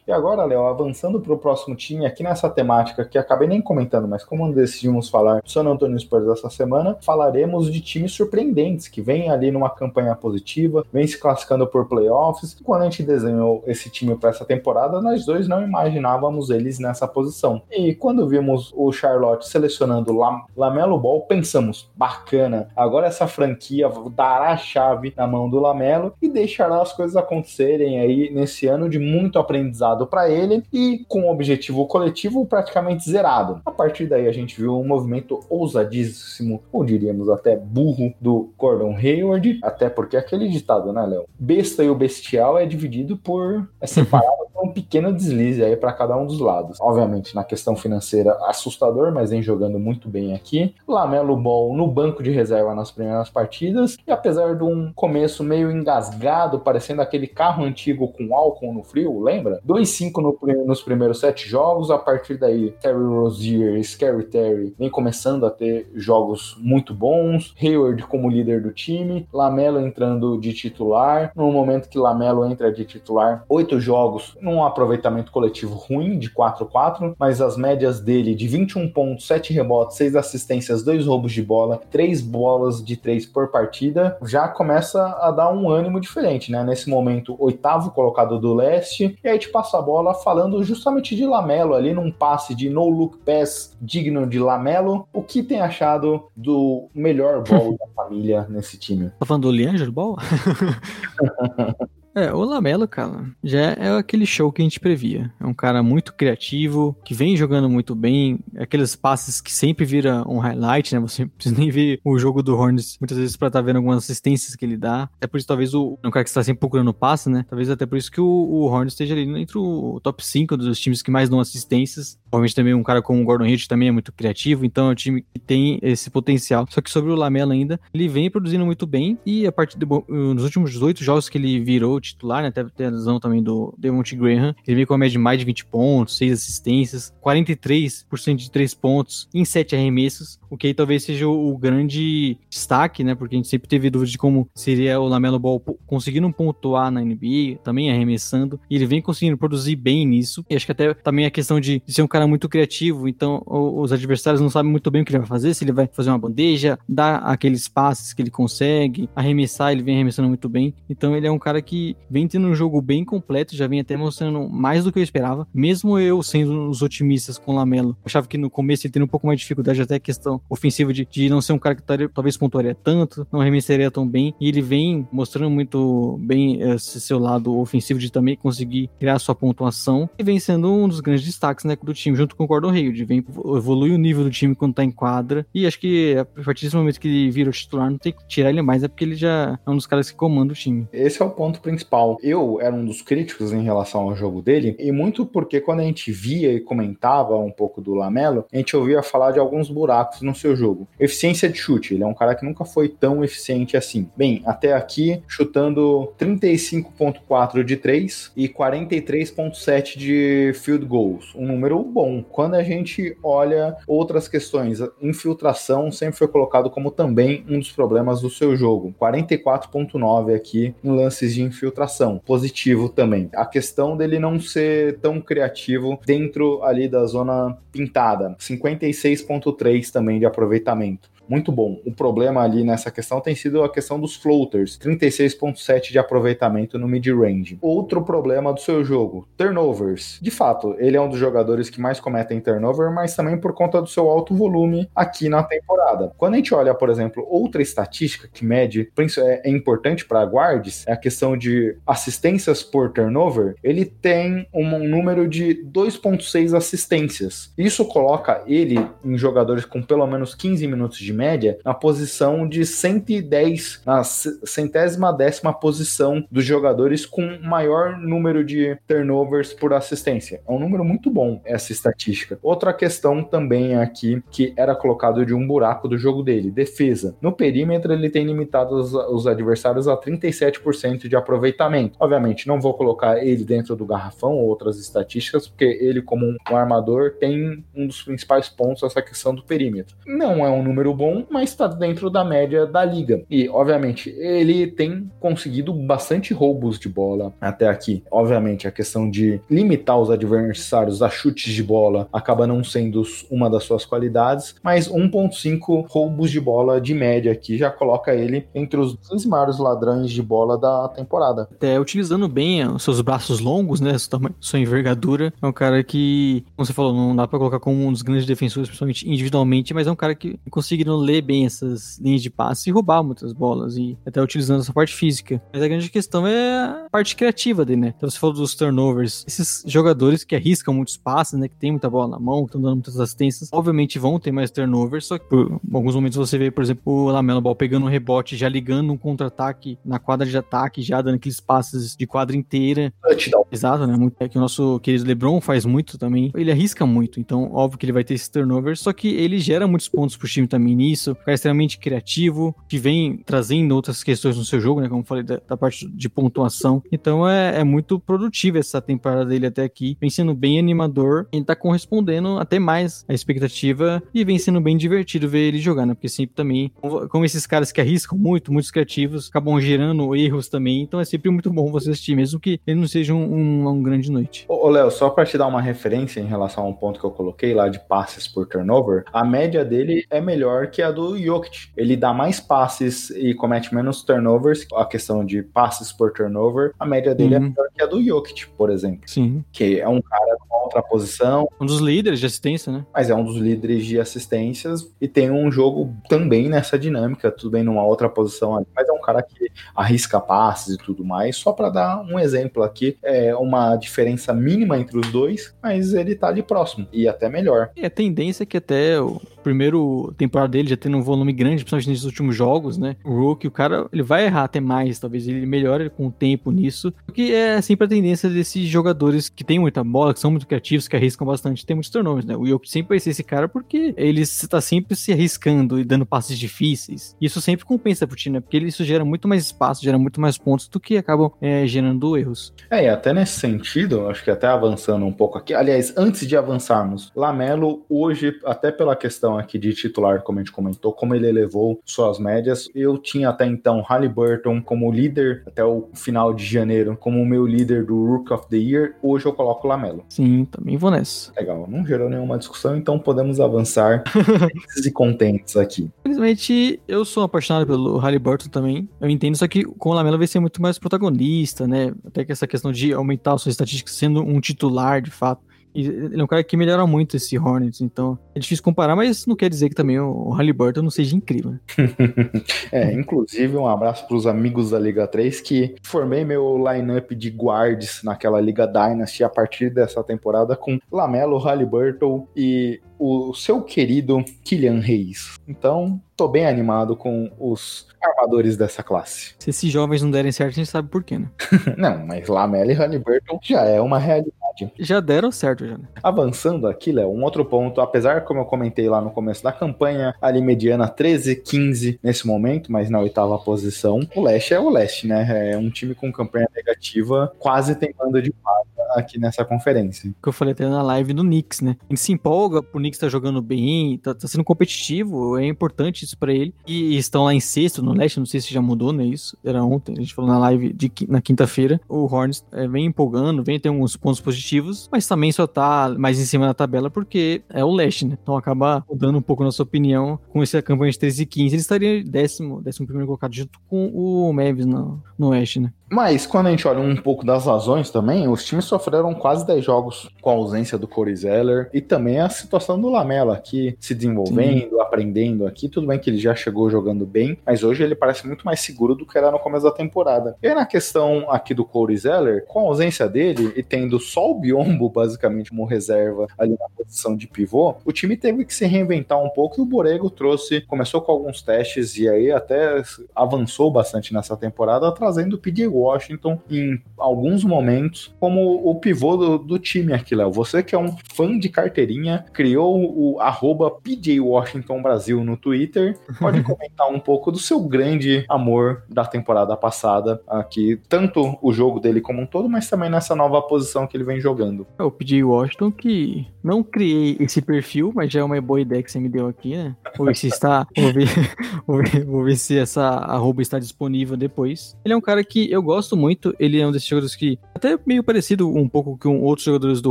E agora, Léo, avançando para o próximo time, aqui nessa temática que acabei nem comentando, mas como decidimos falar do San Antonio Spurs essa semana, falaremos de times surpreendentes que vêm ali numa campanha positiva, vêm se classificando por playoffs. Quando a gente desenhou esse time para essa temporada, nós dois não imaginávamos eles nessa posição. E quando vimos o Charlotte selecionando Lam Lamelo Ball, pensamos, bacana, agora essa franquia dará a chave na mão do Lamelo e deixará as coisas acontecerem aí nesse ano de muito aprendizado para ele e com o objetivo coletivo praticamente zerado. A partir daí a gente viu um movimento ousadíssimo, ou diríamos até burro, do Gordon Hayward, até porque aquele ditado, né, Léo? Besta e o bestial é dividido por. é separado um pequeno deslize aí para cada um dos lados. Obviamente, na questão financeira, assustador, mas vem jogando muito bem aqui. Lamelo Ball no banco de reserva nas primeiras partidas, e apesar de um começo meio engasgado, parecendo aquele carro antigo com álcool no frio, lembra? 2-5 no, nos primeiros sete jogos, a partir daí Terry Rozier e Scary Terry vem começando a ter jogos muito bons, Hayward como líder do time, Lamelo entrando de titular, no momento que Lamelo entra de titular, oito jogos num aproveitamento coletivo ruim de 4-4, mas as médias dele de 21 pontos, 7 rebotes, 6 assistências, 2 roubos de bola, 3 bolas de 3 por partida, já começa a dar um ânimo diferente, né? Nesse momento, oitavo colocado do leste, e aí te passa a bola falando justamente de Lamelo ali num passe de no look pass digno de Lamelo. O que tem achado do melhor ball da família nesse time? Tá falando do Liangelo Ball? É, o Lamelo, cara, já é aquele show que a gente previa. É um cara muito criativo, que vem jogando muito bem, aqueles passes que sempre vira um highlight, né? Você precisa nem ver o jogo do Hornets muitas vezes pra estar tá vendo algumas assistências que ele dá. É por isso talvez o é um cara que está sempre procurando passe, né? Talvez até por isso que o, o Hornets esteja ali entre o top 5 dos times que mais dão assistências. Obviamente também um cara como o Gordon Hill também é muito criativo, então é um time que tem esse potencial. Só que sobre o Lamelo ainda, ele vem produzindo muito bem e a partir de, nos últimos oito jogos que ele virou titular, né? Até ter a lesão também do Devontae Graham, ele veio com uma média de mais de 20 pontos, 6 assistências, 43% de 3 pontos em 7 arremessos, o que aí talvez seja o, grande destaque, né? Porque a gente sempre teve dúvida de como seria o Lamelo Ball conseguindo pontuar na NBA, também arremessando, e ele vem conseguindo produzir bem nisso. E acho que até também a questão de, de ser um cara muito criativo, então os adversários não sabem muito bem o que ele vai fazer, se ele vai fazer uma bandeja, dar aqueles passes que ele consegue, arremessar, ele vem arremessando muito bem. Então ele é um cara que vem tendo um jogo bem completo, já vem até mostrando mais do que eu esperava, mesmo eu sendo os otimistas com o Lamelo. achava que no começo ele teria um pouco mais de dificuldade até a questão ofensiva de, de não ser um cara que taria, talvez pontuaria tanto, não arremessaria tão bem, e ele vem mostrando muito bem esse seu lado ofensivo de também conseguir criar sua pontuação, e vem sendo um dos grandes destaques né, do time, junto com o Gordon Hayward, vem evolui o nível do time quando tá em quadra, e acho que a partir desse momento que ele vira o titular, não tem que tirar ele mais, é porque ele já é um dos caras que comanda o time. Esse é o ponto principal. Eu era um dos críticos em relação ao jogo dele, e muito porque quando a gente via e comentava um pouco do Lamelo, a gente ouvia falar de alguns buracos no seu jogo. Eficiência de chute, ele é um cara que nunca foi tão eficiente assim. Bem, até aqui, chutando 35,4 de 3 e 43,7 de field goals. Um número bom. Quando a gente olha outras questões, infiltração sempre foi colocado como também um dos problemas do seu jogo. 44,9 aqui em lances de infiltração. Positivo também. A questão dele não ser tão criativo dentro ali da zona pintada. 56,3 também de aproveitamento muito bom. O problema ali nessa questão tem sido a questão dos floaters, 36.7 de aproveitamento no mid-range. Outro problema do seu jogo, turnovers. De fato, ele é um dos jogadores que mais cometem turnover, mas também por conta do seu alto volume aqui na temporada. Quando a gente olha, por exemplo, outra estatística que mede, é, é importante para guards, é a questão de assistências por turnover, ele tem um número de 2.6 assistências. Isso coloca ele em jogadores com pelo menos 15 minutos de média na posição de 110, na centésima décima posição dos jogadores com maior número de turnovers por assistência. É um número muito bom essa estatística. Outra questão também aqui que era colocado de um buraco do jogo dele, defesa. No perímetro ele tem limitado os, os adversários a 37% de aproveitamento. Obviamente não vou colocar ele dentro do garrafão ou outras estatísticas, porque ele como um armador tem um dos principais pontos essa questão do perímetro. Não é um número bom, mas está dentro da média da liga. E, obviamente, ele tem conseguido bastante roubos de bola até aqui. Obviamente, a questão de limitar os adversários a chutes de bola acaba não sendo uma das suas qualidades, mas 1.5 roubos de bola de média aqui já coloca ele entre os 15 maiores ladrões de bola da temporada. Até utilizando bem os seus braços longos, né, sua envergadura, é um cara que, como você falou, não dá para colocar como um dos grandes defensores, principalmente individualmente, mas é um cara que consegue ler bem essas linhas de passe e roubar muitas bolas, e até utilizando essa parte física. Mas a grande questão é a parte criativa dele, né? Então você falou dos turnovers. Esses jogadores que arriscam muitos passes, né? Que tem muita bola na mão, que estão dando muitas assistências, obviamente vão ter mais turnovers, só que por alguns momentos você vê, por exemplo, o Lamelo Ball pegando um rebote, já ligando um contra-ataque na quadra de ataque, já dando aqueles passes de quadra inteira. Touchdown. Exato, né? Muito, é que o nosso querido LeBron faz muito também. Ele arrisca muito, então óbvio que ele vai ter esse turnover, só que ele gera muitos pontos pro time também nisso, cara extremamente criativo, que vem trazendo outras questões no seu jogo, né? Como falei, da, da parte de pontuação. Então é, é, muito produtivo essa temporada dele até aqui. Vem sendo bem animador e tá correspondendo até mais à expectativa e vem sendo bem divertido ver ele jogar, né? Porque sempre também, como esses caras que arriscam muito, muitos criativos, acabam gerando erros também. Então é sempre muito bom você assistir, mesmo que ele não seja um, um, um grande noite. Ô, Léo, só pra te dar uma referência em relação a um ponto que eu coloquei lá de passes por turnover, a média dele é melhor que a do Jokic. Ele dá mais passes e comete menos turnovers. A questão de passes por turnover, a média dele é uhum. é melhor que a do Jokic, por exemplo. Sim. Que é um cara com outra posição. Um dos líderes de assistência, né? Mas é um dos líderes de assistências e tem um jogo também nessa dinâmica, tudo bem numa outra posição ali. Mas é um cara que arrisca passes e tudo mais. Só para dar um exemplo aqui, é uma diferença mínima entre os dois, mas ele tá ali próximo e até melhor. E a tendência é que até o primeiro temporada dele já tendo um volume grande, principalmente nesses últimos jogos, né? O Rook, o cara, ele vai errar até mais, talvez ele melhore com o tempo nisso, porque é sempre a tendência desses jogadores que tem muita bola, que são muito criativos, que arriscam bastante, tem muitos turnovers, né? O Jokic sempre vai ser esse cara porque ele está sempre se arriscando e dando passes difíceis. Isso sempre compensa pro time, né? Porque isso gera muito mais espaço, gera muito mais pontos do que acabam é, gerando erros. É, e até nesse sentido, acho que até avançando um pouco aqui, aliás, antes de avançarmos, Lamelo hoje, até pela questão aqui de titular, como a gente comentou, como ele elevou suas médias, eu tinha até então Halliburton como líder até o final de janeiro, como o meu líder do Rook of the Year, hoje eu coloco Lamelo. Sim, também vou nessa. Legal, não gerou nenhuma discussão, então podemos avançar e contentes aqui. Infelizmente, eu sou apaixonado pelo Halliburton também. Eu entendo, só que com o Lamelo vai ser muito mais protagonista, né? Até que essa questão de aumentar a sua estatística sendo um titular, de fato. Ele é um cara que melhora muito esse Hornets, então é difícil comparar, mas não quer dizer que também o Halliburton não seja incrível. Né? é, inclusive um abraço para os amigos da Liga 3 que formei meu lineup de guards naquela Liga Dynasty a partir dessa temporada com Lamelo, Halliburton e o seu querido Kylian Reis. Então, tô bem animado com os armadores dessa classe. Se esses jovens não derem certo, a gente sabe por quê, né? não, mas Lamelo e Halliburton já é uma realidade. Já deram certo, já. Né? Avançando aqui, Léo, um outro ponto, apesar, como eu comentei lá no começo da campanha, ali mediana 13, 15 nesse momento, mas na oitava posição, o leste é o leste, né? É um time com campanha negativa, quase tem banda de paz aqui nessa conferência. Que eu falei até na live do Knicks, né? Ele se empolga, o Knicks tá jogando bem, tá, tá sendo competitivo, é importante isso para ele. E estão lá em sexto no leste, não sei se já mudou, né? Isso era ontem, a gente falou na live de, na quinta-feira. O Hornets é, vem empolgando, vem ter alguns pontos positivos, mas também só tá mais em cima da tabela porque é o leste, né? Então acaba mudando um pouco nossa opinião com essa campanha de 13 e 15. Ele estaria décimo, décimo primeiro colocado junto com o Mavis no, no oeste, né? Mas quando a gente olha um pouco das razões também, os times sofreram quase 10 jogos com a ausência do Corey Zeller e também a situação do Lamela aqui se desenvolvendo, Sim. aprendendo aqui. Tudo bem que ele já chegou jogando bem, mas hoje ele parece muito mais seguro do que era no começo da temporada. E na questão aqui do Corey Zeller, com a ausência dele e tendo só o Biombo basicamente como reserva ali na posição de pivô, o time teve que se reinventar um pouco e o Borrego trouxe, começou com alguns testes e aí até avançou bastante nessa temporada, trazendo o PJ Washington em alguns momentos como o pivô do, do time aqui, Léo. Você que é um fã de carteirinha, criou o arroba PJ Washington Brasil no Twitter. Pode comentar um pouco do seu grande amor da temporada passada aqui, tanto o jogo dele como um todo, mas também nessa nova posição que ele vem jogando. É o PJ Washington que não criei esse perfil, mas já é uma boa ideia que você me deu aqui, né? Vou ver se está. vou, ver, vou, ver, vou ver se essa arroba está disponível depois. Ele é um cara que eu gosto muito. Ele é um desses jogadores que, até meio parecido um pouco com outros jogadores do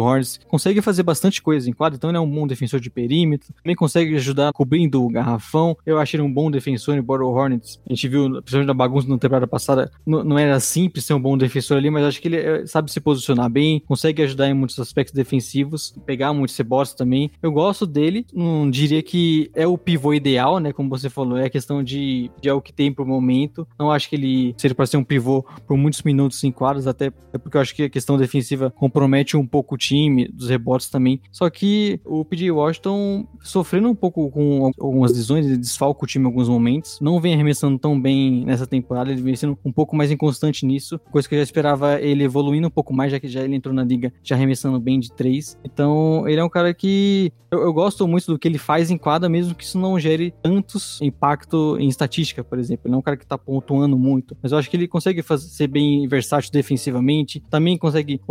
Hornets, consegue fazer bastante coisa em quadra. Então ele é um bom defensor de perímetro. Também consegue ajudar cobrindo o garrafão. Eu acho ele um bom defensor, embora o Hornets, a gente viu, principalmente na bagunça na temporada passada, não, era simples ser um bom defensor ali, mas acho que ele é, sabe se posicionar bem, consegue ajudar em muitos aspectos defensivos, pegar muitos rebotes também. Eu gosto dele, não diria que é o pivô ideal, né? Como você falou, é a questão de, de é o que tem pro momento. Não acho que ele seja para ser um pivô por muitos minutos em quadros, até é porque eu acho que a questão defensiva compromete um pouco o time, dos rebotes também. Só que o PJ Washington sofrendo um pouco com algumas lesões, ele desfalca o time em alguns momentos, não vem arremessando tão bem nessa temporada, ele vem sendo um pouco mais inconstante nisso, coisa que eu já esperava ele evoluindo um pouco mais, já que já ele entrou na liga já arremessando bem de três. Então, ele é um cara que eu, eu gosto muito do que ele faz em quadra, mesmo que isso não gere tantos impacto em estatística, por exemplo. Ele é um cara que tá pontuando muito, mas eu acho que ele consegue fazer, ser bem versátil defensivamente, também consegue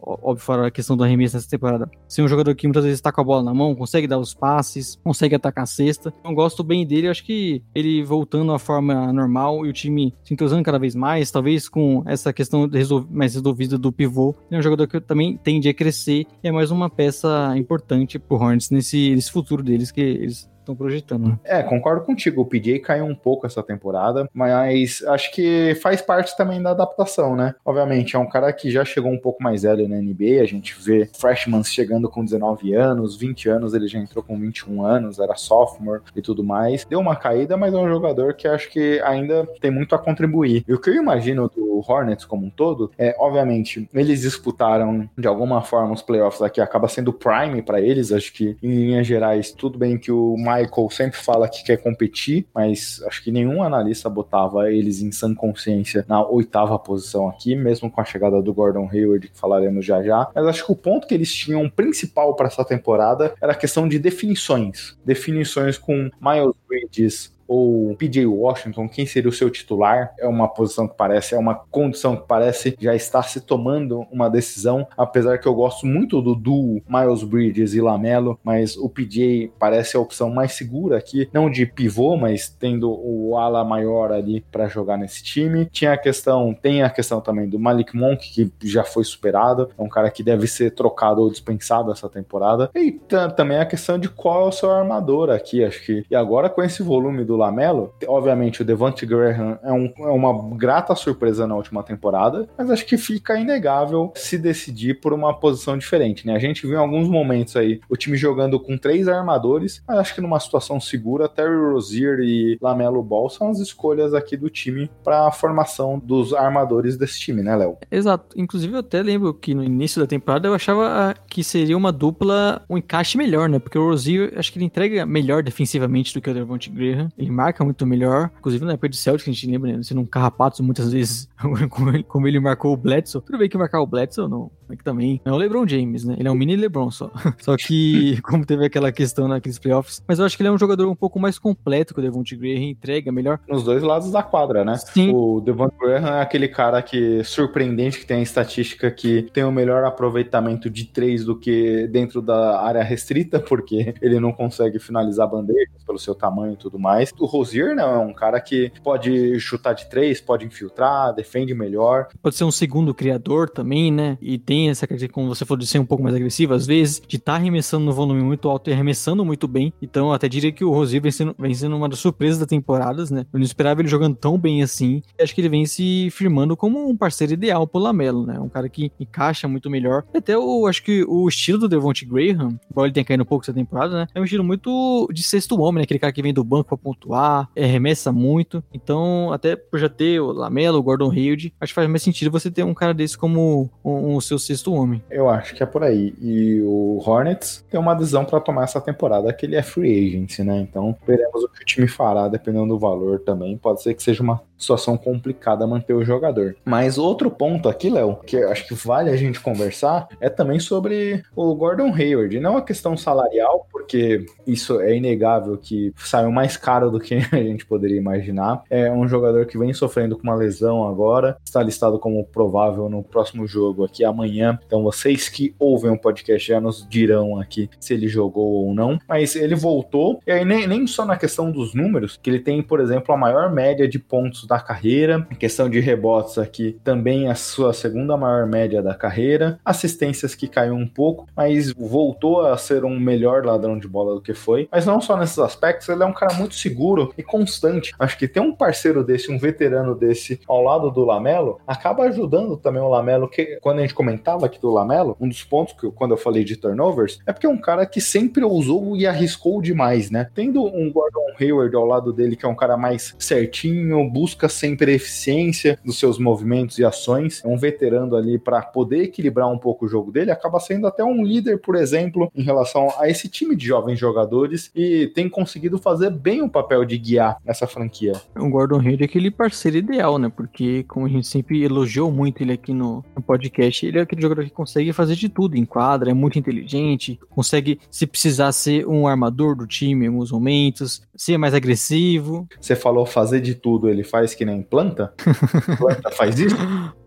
óbvio, fora a questão do arremesso nessa temporada, ser um jogador que muitas vezes tá com a bola na mão, consegue dar os passes, consegue atacar a cesta. Eu gosto bem dele, acho que ele voltando à forma normal e o time se entrosando cada vez mais, talvez com essa questão mais resolvida do pivô, ele é um jogador que também tende a crescer e é mais uma peça importante pro Hornets nesse, nesse futuro deles, que eles estão projetando. né? É, concordo contigo. O PJ caiu um pouco essa temporada, mas acho que faz parte também da adaptação, né? Obviamente, é um cara que já chegou um pouco mais velho na NBA. A gente vê freshmans chegando com 19 anos, 20 anos, ele já entrou com 21 anos, era sophomore e tudo mais. Deu uma caída, mas é um jogador que acho que ainda tem muito a contribuir. E o que eu imagino do Hornets como um todo é, obviamente, eles disputaram de alguma forma os playoffs aqui, acaba sendo prime para eles. Acho que em linhas gerais, tudo bem que o Michael sempre fala que quer competir, mas acho que nenhum analista botava eles em sã consciência na oitava posição aqui, mesmo com a chegada do Gordon Hayward, que falaremos já já. Mas acho que o ponto que eles tinham principal para essa temporada era a questão de definições. Definições com Miles Bridges, ou PJ Washington, quem seria o seu titular? É uma posição que parece, é uma condição que parece já estar se tomando uma decisão, apesar que eu gosto muito do duo Miles Bridges e Lamelo, mas o PJ parece a opção mais segura aqui, não de pivô, mas tendo o ala maior ali para jogar nesse time. Tinha a questão, tem a questão também do Malik Monk, que já foi superado, é um cara que deve ser trocado ou dispensado essa temporada. E também a questão de qual é o seu armador aqui, acho que. E agora com esse volume do Lamelo, obviamente o Devante Graham é, um, é, uma grata surpresa na última temporada, mas acho que fica inegável se decidir por uma posição diferente, né? A gente viu em alguns momentos aí o time jogando com três armadores, mas acho que numa situação segura, Terry Rozier e Lamelo Ball são as escolhas aqui do time para a formação dos armadores desse time, né, Léo? Exato. Inclusive, eu até lembro que no início da temporada eu achava que seria uma dupla, um encaixe melhor, né? Porque o Rozier, acho que ele entrega melhor defensivamente do que o Devontae Graham. Ele marca muito melhor. Inclusive, na época de Celtic, a gente lembra, né? Sendo um carrapato muitas vezes, como ele, ele marcou o Bledsoe. Tudo bem que marcar o Bledsoe não, que também não é o LeBron James, né? Ele é um mini LeBron só. Só que, como teve aquela questão naqueles playoffs, mas eu acho que ele é um jogador um pouco mais completo que o Devontae Graham, entrega melhor. Nos dois lados da quadra, né? Sim. O Devontae Graham é aquele cara que surpreendente que tem a estatística que tem o melhor aproveitamento de três do que dentro da área restrita, porque ele não consegue finalizar bandeiras pelo seu tamanho e tudo mais. O Rosier, né, é um cara que pode chutar de três, pode infiltrar, defende melhor. Pode ser um segundo criador também, né? E tem essa característica, como você falou, de ser um pouco mais agressivo, às vezes, de estar tá arremessando no volume muito alto e arremessando muito bem. Então, até diria que o Rosier vem sendo, vem sendo uma das surpresas da temporadas, né? Eu não esperava ele jogando tão bem assim. E acho que ele vem se firmando como um parceiro ideal pro Lamelo, né? Um cara que encaixa muito melhor. E até eu acho que o estilo do Devontae Graham, embora ele tenha caído um pouco essa temporada, né? É um estilo muito de sexto homem, né? Aquele cara que vem do banco pra pontuar, é, arremessa muito. Então, até por já ter o Lamelo, o Gordon Hayward, acho que faz mais sentido você ter um cara desse como o seu sexto homem. Eu acho que é por aí. E o Hornets tem uma adesão para tomar essa temporada que ele é free agent, né? Então, veremos o que o time fará, dependendo do valor também. Pode ser que seja uma situação complicada manter o jogador. Mas outro ponto aqui, Léo, que eu acho que vale a gente conversar, é também sobre o Gordon Hayward. Não a questão salarial, porque isso é inegável que saiu mais caro do que a gente poderia imaginar. É um jogador que vem sofrendo com uma lesão agora, está listado como provável no próximo jogo aqui amanhã. Então vocês que ouvem o podcast já nos dirão aqui se ele jogou ou não. Mas ele voltou, e aí nem, nem só na questão dos números, que ele tem, por exemplo, a maior média de pontos da carreira. Em questão de rebotes aqui, também a sua segunda maior média da carreira. Assistências que caiu um pouco, mas voltou a ser um melhor ladrão de bola do que foi. Mas não só nesses aspectos, ele é um cara muito seguro e constante. Acho que ter um parceiro desse, um veterano desse ao lado do Lamelo, acaba ajudando também o Lamelo, que quando a gente comentava aqui do Lamelo, um dos pontos que eu, quando eu falei de turnovers, é porque é um cara que sempre ousou e arriscou demais, né? Tendo um Gordon Hayward ao lado dele, que é um cara mais certinho, busca sempre eficiência dos seus movimentos e ações, é um veterano ali para poder equilibrar um pouco o jogo dele, acaba sendo até um líder, por exemplo, em relação a esse time de jovens jogadores e tem conseguido fazer bem o papel de guiar essa franquia. O Gordon Hayward é aquele parceiro ideal, né? Porque, como a gente sempre elogiou muito ele aqui no, no podcast, ele é aquele jogador que consegue fazer de tudo em quadra, é muito inteligente, consegue, se precisar, ser um armador do time em alguns momentos, ser mais agressivo. Você falou fazer de tudo, ele faz que nem planta? planta faz isso?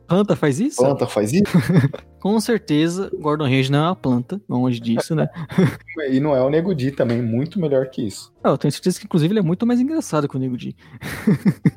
Planta faz isso? Planta faz isso? Com certeza, Gordon Hayward não é uma planta, longe disso, né? e não é o Nego Di também, muito melhor que isso. Eu tenho certeza que, inclusive, ele é muito mais engraçado que o Nego Di.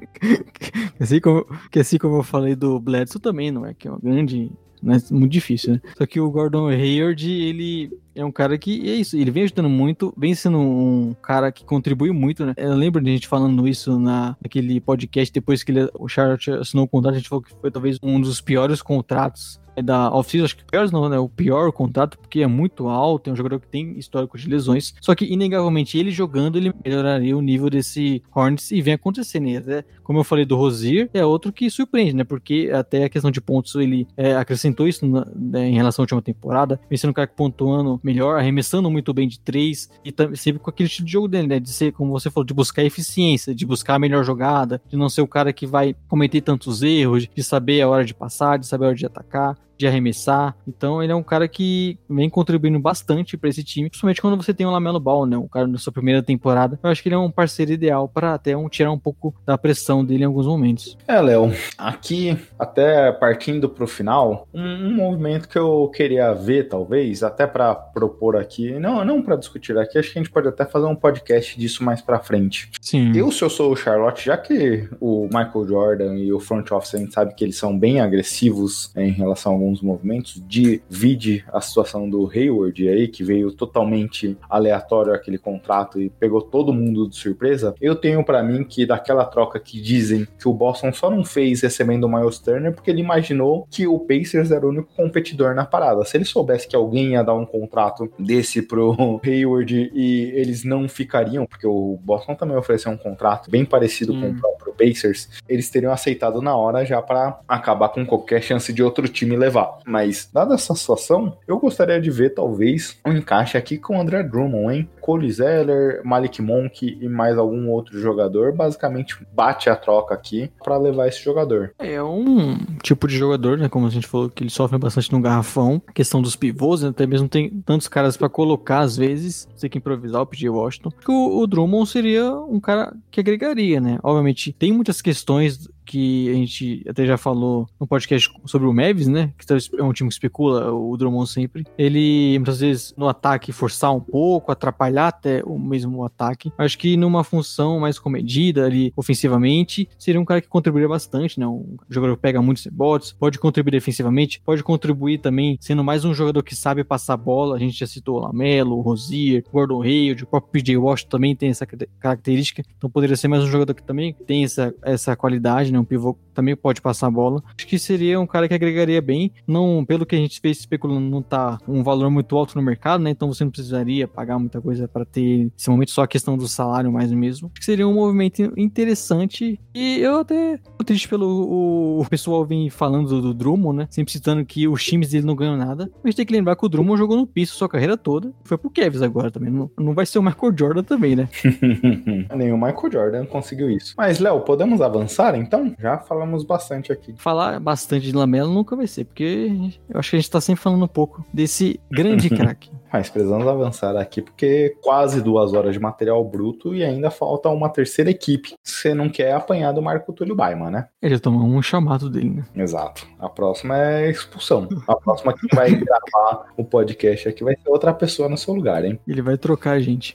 assim como, que assim como eu falei do Bledsoe também, não é? Que é uma grande... Né? Muito difícil, né? Só que o Gordon Hayward, ele É um cara que, é isso, ele vem ajudando muito, vem sendo um cara que contribui muito, né? Eu lembro de a gente falando isso na, naquele podcast, depois que ele, o Charlotte assinou o contrato, a gente falou que foi talvez um dos piores contratos é da off-season, acho que pior não, né? O pior contrato, porque é muito alto, é um jogador que tem histórico de lesões. Só que, inegavelmente, ele jogando, ele melhoraria o nível desse Hornets e vem acontecendo. Né? Até, como eu falei do Rosier, é outro que surpreende, né? Porque até a questão de pontos, ele é, acrescentou isso na, né, em relação à última temporada, pensando um cara que pontuando melhor, arremessando muito bem de três, e sempre com aquele estilo de jogo dele, né? De ser, como você falou, de buscar eficiência, de buscar a melhor jogada, de não ser o cara que vai cometer tantos erros, de saber a hora de passar, de saber a hora de atacar de arremessar. Então ele é um cara que vem contribuindo bastante para esse time, principalmente quando você tem o Lamelo Ball, né? Um cara na sua primeira temporada. Eu acho que ele é um parceiro ideal para até um, tirar um pouco da pressão dele em alguns momentos. É, Léo, aqui até partindo pro final, um, um, movimento que eu queria ver, talvez, até para propor aqui, não, não para discutir aqui, acho que a gente pode até fazer um podcast disso mais para frente. Sim. Eu, se eu sou o Charlotte, já que o Michael Jordan e o front office a gente sabe que eles são bem agressivos em relação a alguns movimentos, de vide a situação do Hayward aí, que veio totalmente aleatório aquele contrato e pegou todo mundo de surpresa, eu tenho para mim que daquela troca que dizem que o Boston só não fez recebendo o Miles Turner porque ele imaginou que o Pacers era o único competidor na parada. Se ele soubesse que alguém ia dar um contrato desse pro Hayward e eles não ficariam, porque o Boston também ofereceu um contrato bem parecido hum. com o próprio Pacers, eles teriam aceitado na hora já para acabar com qualquer chance de outro time levar Mas, dada essa situação, eu gostaria de ver, talvez, um encaixe aqui com o André Drummond, hein? Cole Zeller, Malik Monk e mais algum outro jogador, basicamente bate a troca aqui para levar esse jogador. É um tipo de jogador, né? Como a gente falou, que ele sofre bastante no garrafão. Questão dos pivôs, né, até mesmo tem tantos caras para colocar às vezes. Você que improvisar o PJ Washington. O, o Drummond seria um cara que agregaria, né? Obviamente, tem muitas questões que a gente até já falou no podcast sobre o Mavis, né? Que é um time que especula o Drummond sempre. Ele, muitas vezes, no ataque, forçar um pouco, atrapalhar até o mesmo ataque. Acho que numa função mais comedida ali, ofensivamente, seria um cara que contribuiria bastante, né? Um jogador que pega muitos rebotes, pode contribuir defensivamente, pode contribuir também sendo mais um jogador que sabe passar bola. A gente já citou o Lamelo, o Rozier, o Gordon Hayward, o próprio PJ Wash também tem essa característica. Então poderia ser mais um jogador que também tem essa, essa qualidade, né? Um pivô também pode passar a bola. Acho que seria um cara que agregaria bem. Não, pelo que a gente fez especulando, não tá um valor muito alto no mercado, né? Então você não precisaria pagar muita coisa para ter esse momento só a questão do salário mais mesmo. Acho que seria um movimento interessante. E eu até tô triste pelo o, pessoal vem falando do, do, Drummond, né? Sempre citando que os times dele não ganham nada. Mas tem que lembrar que o Drummond jogou no piso sua carreira toda. Foi pro Kevs agora também. Não, não vai ser o Michael Jordan também, né? Nem o Michael Jordan conseguiu isso. Mas, Léo, podemos avançar então? Já falamos bastante aqui. Falar bastante de Lamelo nunca vai ser, porque eu acho que a gente tá sempre falando um pouco desse grande craque. Mas precisamos avançar aqui porque quase duas horas de material bruto e ainda falta uma terceira equipe. Você não quer apanhar do Marco Túlio Baima, né? Ele tomou um chamado dele, né? Exato. A próxima é expulsão. A próxima que vai gravar o podcast aqui vai ser outra pessoa no seu lugar, hein? Ele vai trocar a gente.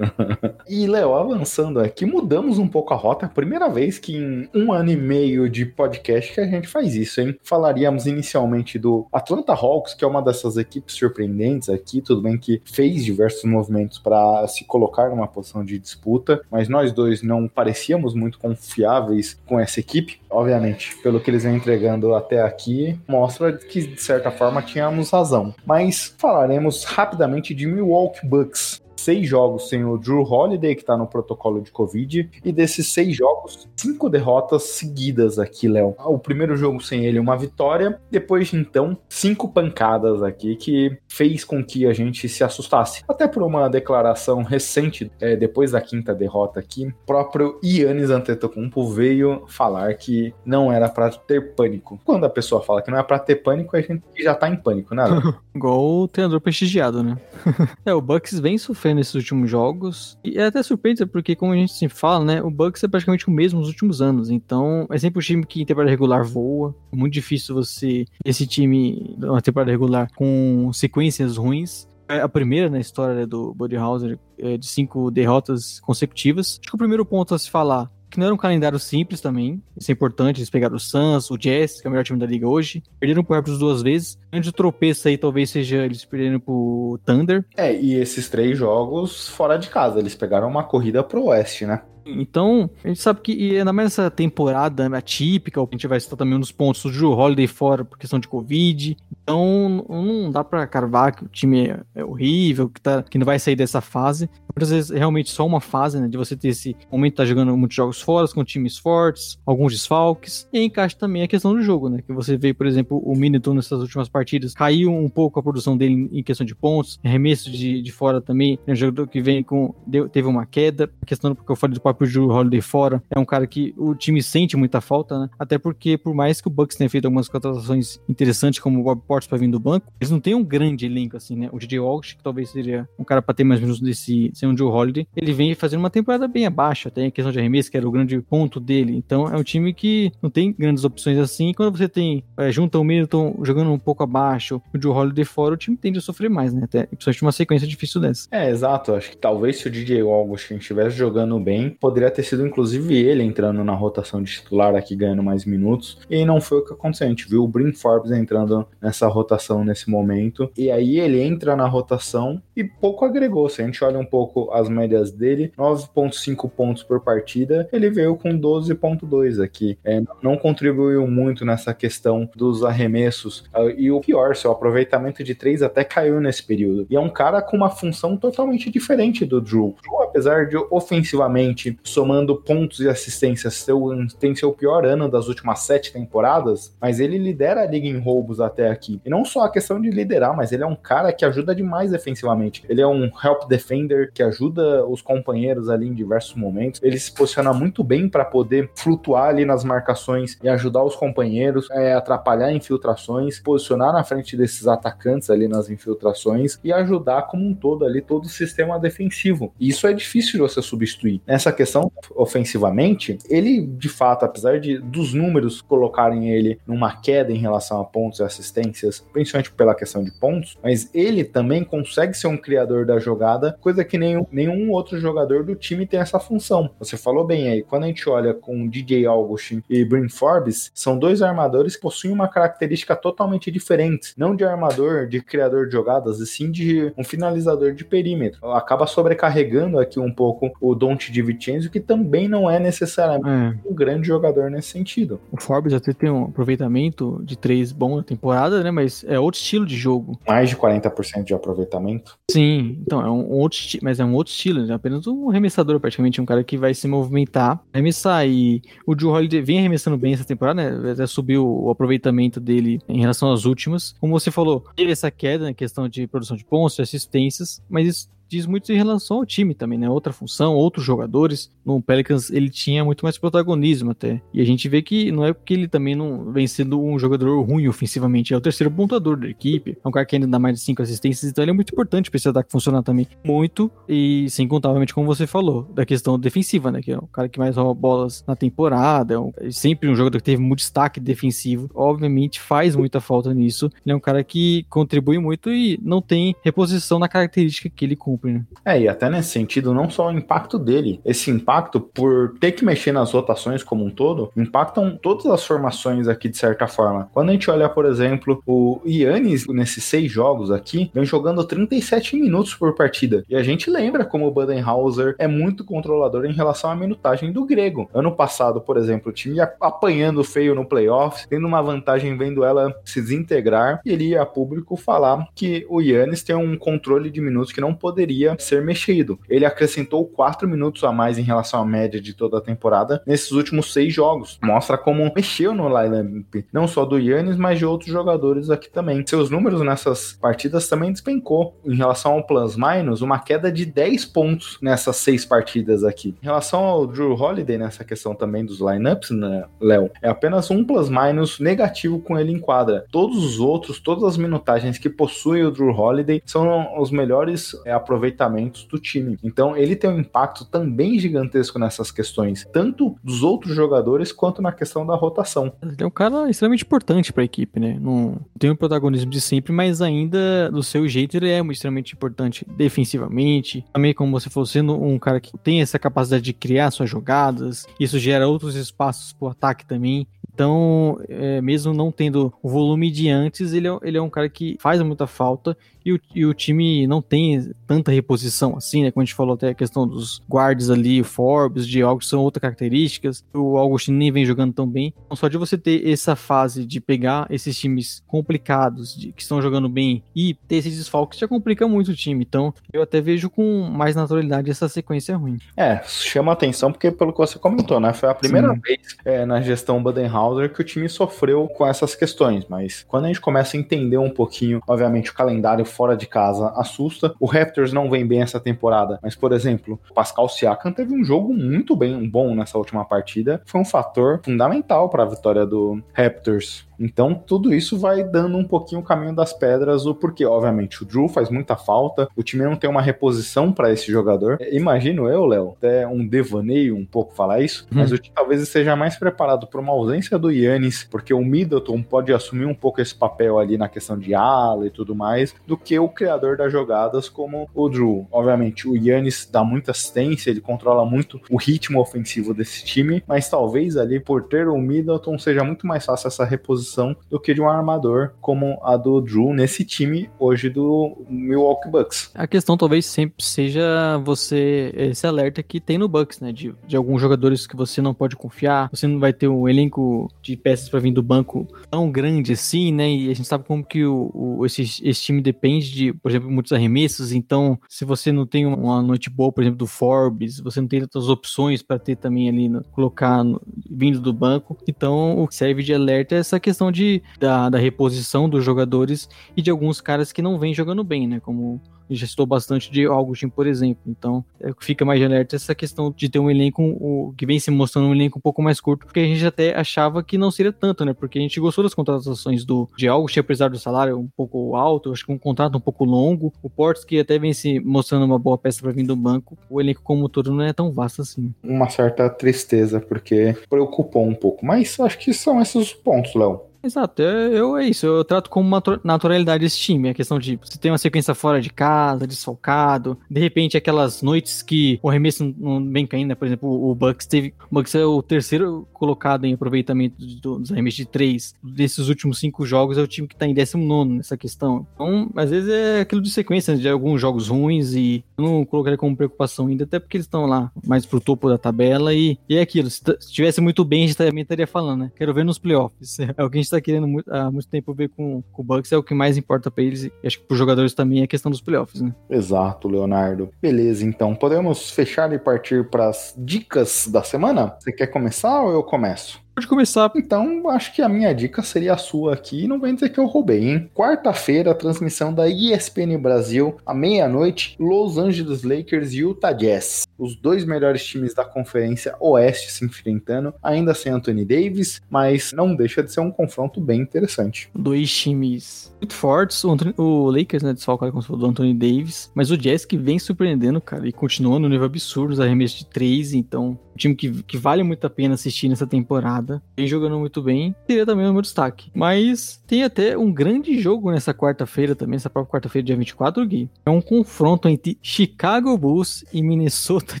e, Léo, avançando aqui, mudamos um pouco a rota. Primeira vez que em um ano e meio de podcast que a gente faz isso, hein? Falaríamos inicialmente do Atlanta Hawks, que é uma dessas equipes surpreendentes aqui, tudo bem que fez diversos movimentos para se colocar numa posição de disputa, mas nós dois não parecíamos muito confiáveis com essa equipe. Obviamente, pelo que eles vêm entregando até aqui, mostra que de certa forma tínhamos razão. Mas falaremos rapidamente de Milwaukee Bucks seis jogos sem o Drew Holiday, que tá no protocolo de Covid, e desses seis jogos, cinco derrotas seguidas aqui, Léo. O primeiro jogo sem ele, uma vitória, depois de então, cinco pancadas aqui, que fez com que a gente se assustasse. Até por uma declaração recente, é, depois da quinta derrota aqui, o próprio Yannis Antetokounmpo veio falar que não era para ter pânico. Quando a pessoa fala que não é para ter pânico, a gente já tá em pânico, né? Igual o treinador prestigiado, né? é, o Bucks vem sofrendo nesses últimos jogos. E é até surpreendente, porque como a gente sempre fala, né, o Bucks é praticamente o mesmo nos últimos anos. Então, é sempre o time que em temporada regular voa. É muito difícil você esse time uma temporada regular com sequências ruins. É a primeira na história do Buddy Hauser é de cinco derrotas consecutivas. Acho que o primeiro ponto a se falar que não era um calendário simples também. Isso é importante. Eles pegaram o Suns, o Jazz, que é o melhor time da liga hoje. Perderam pro Raptors duas vezes. Grande tropeço aí talvez seja eles perderem pro Thunder. É, e esses três jogos fora de casa. Eles pegaram uma corrida pro oeste, né? Então, a gente sabe que, e ainda mais nessa temporada atípica, a gente vai citar também um dos pontos do Drew Holiday fora por questão de Covid. Então, não dá pra carvar que o time é, é horrível, que, tá, que não vai sair dessa fase. Muitas vezes, realmente, só uma fase, né? De você ter esse momento de tá jogando muitos jogos fora, com times fortes, alguns desfalques. E encaixa também a questão do jogo, né? Que você vê, por exemplo, o Miniton nessas últimas partidas, caiu um pouco a produção dele em questão de pontos, arremesso de, de fora também. É um jogador que vem com. Deu, teve uma queda. A questão, porque eu falei do Drew Holiday fora, é um cara que o time sente muita falta, né? Até porque, por mais que o Bucks tenha feito algumas contratações interessantes, como o Bob Portes para vir do banco, eles não têm um grande elenco, assim, né? O DJ Walsh, que talvez seria um cara para ter mais minutos desse, sem um Joe Holiday, ele vem fazendo uma temporada bem abaixo, até em questão de arremesso, que era o grande ponto dele. Então, é um time que não tem grandes opções assim. Quando você tem, é, junta o Middleton jogando um pouco abaixo, o Joe Holiday fora, o time tende a sofrer mais, né? Até, principalmente uma sequência difícil dessa. É, exato. Acho que talvez se o DJ Augustin estivesse jogando bem, poderia ter sido inclusive ele entrando na rotação de titular aqui, ganhando mais minutos. E não foi o que aconteceu. A gente viu o Brin Forbes entrando nessa rotação nesse momento. E aí ele entra na rotação e pouco agregou. Se a gente olha um pouco as médias dele, 9,5 pontos por partida, ele veio com 12,2 aqui. É, não contribuiu muito nessa questão dos arremessos. E o pior, seu aproveitamento de 3 até caiu nesse período. E é um cara com uma função totalmente diferente do Drew. Drew, apesar de ofensivamente, somando pontos e assistências, seu, tem seu pior ano das últimas sete temporadas, mas ele lidera a liga em roubos até aqui. E não só a questão de liderar, mas ele é um cara que ajuda demais defensivamente. Ele é um help defender que ajuda os companheiros ali em diversos momentos. Ele se posiciona muito bem para poder flutuar ali nas marcações e ajudar os companheiros, é, atrapalhar infiltrações, posicionar na frente desses atacantes ali nas infiltrações e ajudar como um todo ali todo o sistema defensivo. E isso é difícil de você substituir. Nessa questão ofensivamente, ele de fato, apesar de dos números colocarem ele numa queda em relação a pontos e assistências, principalmente pela questão de pontos, mas ele também consegue ser um criador da jogada, coisa que nenhum, nenhum outro jogador do time tem essa função. Você falou bem aí, quando a gente olha com DJ Augustin e Brin Forbes, são dois armadores que possuem uma característica totalmente diferente, não de armador, de criador de jogadas, e sim de um finalizador de perímetro. Acaba sobrecarregando aqui um pouco o Dante de Vincenzo, que também não é necessariamente é. um grande jogador nesse sentido. O Forbes até tem um aproveitamento de três bom na temporada, né? Mas é outro estilo de jogo. Mais de 40% de aproveitamento. Sim, então é um outro mas é um outro estilo, é apenas um arremessador, praticamente, um cara que vai se movimentar, arremessar. E o Joe Holiday vem arremessando bem essa temporada, né? Até subiu o aproveitamento dele em relação às últimas. Como você falou, teve essa queda na questão de produção de pontos, de assistências, mas isso diz muito em relação ao time também, né? Outra função, outros jogadores. No Pelicans ele tinha muito mais protagonismo até. E a gente vê que não é porque ele também não vem sendo um jogador ruim ofensivamente, é o terceiro pontuador da equipe. É um cara que ainda dá mais de cinco assistências, então ele é muito importante para esse ataque funcionar também muito. E sem contar, obviamente, como você falou, da questão defensiva, né? Que é o cara que mais rouba bolas na temporada, é, um, é sempre um jogador que teve muito destaque defensivo. Obviamente faz muita falta nisso. Ele é um cara que contribui muito e não tem reposição na característica que ele cumpre né? É, e até nesse sentido, não só o impacto dele, esse impacto por ter que mexer nas rotações como um todo, impactam todas as formações aqui de certa forma. Quando a gente olha, por exemplo, o Yannis nesses seis jogos aqui, vem jogando 37 minutos por partida. E a gente lembra como o Budenhauser é muito controlador em relação à minutagem do grego. Ano passado, por exemplo, o time apanhando feio no playoffs, tendo uma vantagem vendo ela se desintegrar, e ele ia a público falar que o Yannis tem um controle de minutos que não poderia poderia ser mexido. Ele acrescentou 4 minutos a mais em relação à média de toda a temporada nesses últimos seis jogos. Mostra como mexeu no lineup, não só do Yannis, mas de outros jogadores aqui também. Seus números nessas partidas também despencou. Em relação ao plus minus, uma queda de 10 pontos nessas seis partidas aqui. Em relação ao Drew Holiday, nessa questão também dos lineups, né, Léo, é apenas um plus minus negativo com ele em quadra. Todos os outros, todas as minutagens que possui o Drew Holiday são os melhores é, aproveitados aproveitamentos do time. Então ele tem um impacto também gigantesco nessas questões, tanto dos outros jogadores quanto na questão da rotação. Ele é um cara extremamente importante para a equipe, né? Não tem o protagonismo de sempre, mas ainda do seu jeito ele é extremamente importante defensivamente. Também, como você falou, sendo um cara que tem essa capacidade de criar suas jogadas, isso gera outros espaços para o ataque também. Então, é, mesmo não tendo o volume de antes, ele é, ele é um cara que faz muita falta e o, e o time não tem tanta reposição assim, né? Como a gente falou até a questão dos guards ali, Forbes, de algo são outras características. O Augustinho nem vem jogando tão bem. Então, só de você ter essa fase de pegar esses times complicados, de, que estão jogando bem, e ter esses desfalques já complica muito o time. Então, eu até vejo com mais naturalidade essa sequência ruim. É, chama atenção porque, pelo que você comentou, né? Foi a primeira Sim. vez é, na gestão Budenhauser que o time sofreu com essas questões. Mas quando a gente começa a entender um pouquinho, obviamente, o calendário fora de casa assusta. O Raptors não vem bem essa temporada, mas, por exemplo, Pascal Siakam teve um jogo muito bem bom nessa última partida. Foi um fator fundamental para a vitória do Raptors. Então, tudo isso vai dando um pouquinho o caminho das pedras, o porquê. Obviamente, o Drew faz muita falta, o time não tem uma reposição para esse jogador. É, imagino eu, Léo, até um devaneio um pouco falar isso, hum. mas o time talvez esteja mais preparado para uma ausência do Yannis, porque o Middleton pode assumir um pouco esse papel ali na questão de ala e tudo mais, do que o criador das jogadas como o Drew. Obviamente, o Yannis dá muita assistência, ele controla muito o ritmo ofensivo desse time, mas talvez ali por ter o Middleton seja muito mais fácil essa reposição posição do que de um armador como a do Drew nesse time hoje do Milwaukee Bucks. A questão talvez sempre seja você esse alerta que tem no Bucks, né, de, de alguns jogadores que você não pode confiar, você não vai ter um elenco de peças para vir do banco tão grande assim, né, e a gente sabe como que o, o esse, esse time depende de, por exemplo, muitos arremessos, então se você não tem uma noite boa, por exemplo, do Forbes, você não tem tantas opções para ter também ali, no, colocar no, vindo do banco, então o que serve de alerta é essa questão questão de, da, da reposição dos jogadores e de alguns caras que não vêm jogando bem, né? Como já citou bastante de Augustin, por exemplo. Então, é, fica mais alerta essa questão de ter um elenco o, que vem se mostrando um elenco um pouco mais curto, porque a gente até achava que não seria tanto, né? Porque a gente gostou das contratações do de Augustin, apesar do salário um pouco alto, acho que um contrato um pouco longo. O Portos, que até vem se mostrando uma boa peça para vir do banco, o elenco como todo não é tão vasto assim. Uma certa tristeza, porque preocupou um pouco. Mas acho que são esses os pontos, Léo. Exato, eu, é isso. Eu trato como uma naturalidade esse time. A questão de você ter uma sequência fora de casa, desfalcado, de repente aquelas noites que o arremesso não vem caindo, né? Por exemplo, o Bucks teve. O Bucks é o terceiro colocado em aproveitamento dos arremessos de três. Desses últimos cinco jogos, é o time que tá em 19 nessa questão. Então, às vezes é aquilo de sequência de alguns jogos ruins e eu não colocaria como preocupação ainda, até porque eles estão lá mais pro topo da tabela e, e é aquilo. Se estivesse muito bem, a gente também estaria falando, né? Quero ver nos playoffs. É o que a gente está querendo há muito tempo ver com, com o Bucks, é o que mais importa para eles. E acho que para os jogadores também é a questão dos playoffs, né? Exato, Leonardo. Beleza, então podemos fechar e partir para as dicas da semana? Você quer começar ou eu começo? Pode começar. Então, acho que a minha dica seria a sua aqui. Não vem dizer que eu roubei, hein? Quarta-feira, transmissão da ESPN Brasil, à meia-noite, Los Angeles Lakers e Utah Jazz. Os dois melhores times da Conferência Oeste se enfrentando, ainda sem Anthony Davis, mas não deixa de ser um confronto bem interessante. Dois times muito fortes. O, Anthony, o Lakers, né, desfalcado como do Anthony Davis, mas o Jazz que vem surpreendendo, cara, e continua no nível absurdo, os arremessos de três, então um time que, que vale muito a pena assistir nessa temporada. Vem jogando muito bem, seria também o meu destaque. Mas tem até um grande jogo nessa quarta-feira também, nessa própria quarta-feira, dia 24, Gui. É um confronto entre Chicago Bulls e Minnesota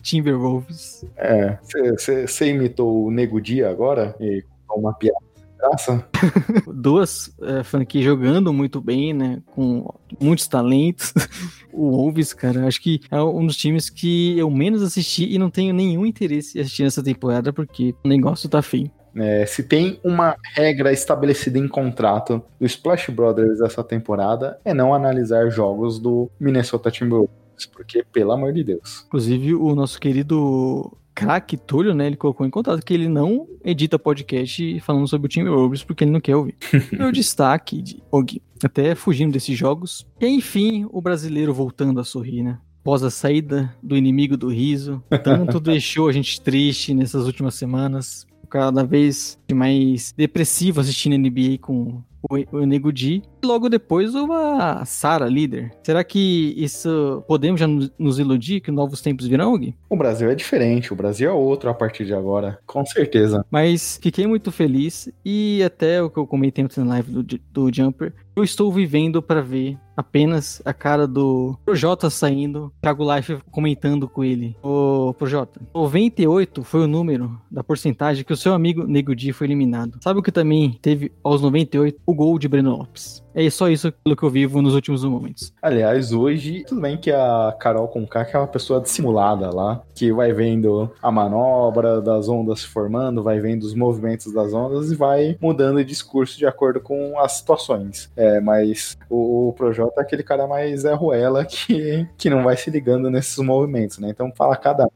Timberwolves. É, você imitou o Nego Dia agora? E uma piada graça. Duas é, franquias jogando muito bem, né? Com muitos talentos. o Wolves, cara, acho que é um dos times que eu menos assisti e não tenho nenhum interesse em assistir nessa temporada porque o negócio tá feio. É, se tem uma regra estabelecida em contrato do Splash Brothers essa temporada, é não analisar jogos do Minnesota Timberwolves, porque, pelo amor de Deus. Inclusive, o nosso querido craque Túlio, né, ele colocou em contato que ele não edita podcast falando sobre o time Wolves porque ele não quer ouvir. Meu destaque de Og, até fugindo desses jogos. E enfim, o brasileiro voltando a sorrir, né? Após a saída do inimigo do riso, tanto deixou a gente triste nessas últimas semanas cada vez mais depressivo assistindo NBA com o, o Nego Di. E logo depois uma Sara líder. Será que isso podemos já nos iludir que novos tempos virão, Gui? O Brasil é diferente, o Brasil é outro a partir de agora, com certeza. Mas fiquei muito feliz e até o que eu comentei na live do, do Jumper, eu estou vivendo para ver apenas a cara do Projota saindo, Thiago Life comentando com ele. Ô, Projota, 98 foi o número da porcentagem que o seu amigo Nego Di foi eliminado. Sabe o que também teve aos 98? O gol de Breno Lopes. É só isso pelo que eu vivo nos últimos momentos. Aliás, hoje, tudo bem que a Carol Conká que é uma pessoa dissimulada lá, que vai vendo a manobra das ondas se formando, vai vendo os movimentos das ondas e vai mudando o discurso de acordo com as situações. É, mas o, o Projota é aquele cara mais é ruela que, que não vai se ligando nesses movimentos, né? Então fala cada